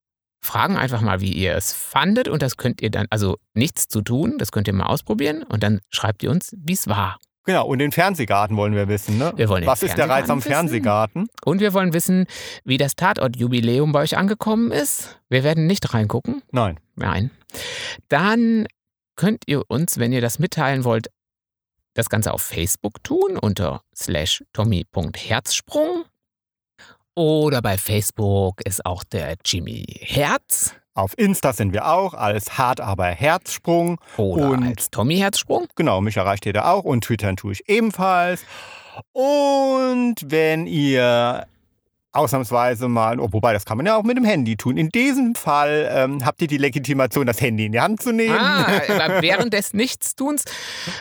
fragen einfach mal, wie ihr es fandet. Und das könnt ihr dann, also nichts zu tun, das könnt ihr mal ausprobieren. Und dann schreibt ihr uns, wie es war. Genau, und den Fernsehgarten wollen wir wissen. Ne? Wir wollen Was ist der Reiz am Fernsehgarten wissen. Fernsehgarten? Und wir wollen wissen, wie das Tatort-Jubiläum bei euch angekommen ist. Wir werden nicht reingucken. Nein. Nein. Dann könnt ihr uns, wenn ihr das mitteilen wollt, das Ganze auf Facebook tun unter slash tommy.herzsprung. Oder bei Facebook ist auch der Jimmy Herz Auf Insta sind wir auch als Hart aber Herzsprung. oder Und- als Tommy Herzsprung. Genau, mich erreicht ihr da auch und twittern tue ich ebenfalls. Und wenn ihr ausnahmsweise mal, oh, wobei das kann man ja auch mit dem Handy tun. In diesem Fall ähm, habt ihr die Legitimation, das Handy in die Hand zu nehmen. Ah, [laughs] während des Nichtstuns,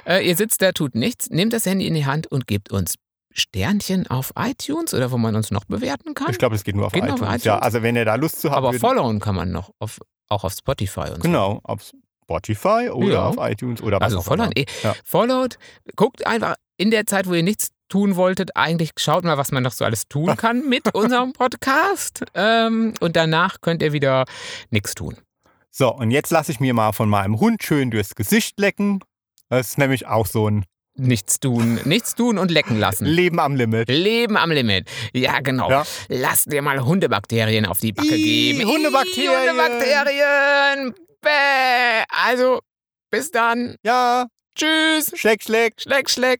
äh, ihr sitzt da, tut nichts, nehmt das Handy in die Hand und gebt uns Sternchen auf iTunes oder wo man uns noch bewerten kann. Ich glaube, das geht nur auf Geht iTunes. auf iTunes? Ja, also wenn ihr da Lust zu habt, aber followen kann man noch, auf, auch auf Spotify und so. genau, auf Spotify oder Ja. auf iTunes oder was Also auch followen, immer. eh, Ja. followed, guckt einfach in der Zeit, wo ihr nichts tun wolltet, eigentlich schaut mal, was man noch so alles tun [laughs] kann mit unserem Podcast. Ähm, und danach könnt ihr wieder nichts tun. So, und jetzt lasse ich mir mal von meinem Hund schön durchs Gesicht lecken. Das ist nämlich auch so ein Nichts tun, nichts tun und lecken lassen. Leben am Limit. Leben am Limit. Ja, genau. Ja. Lass dir mal Hundebakterien auf die Backe Ih, geben. Hundebakterien. Ih, Hundebakterien. Bäh. Also, bis dann. Ja, Tschüss. Schleck, Schleck. Schleck, schleck.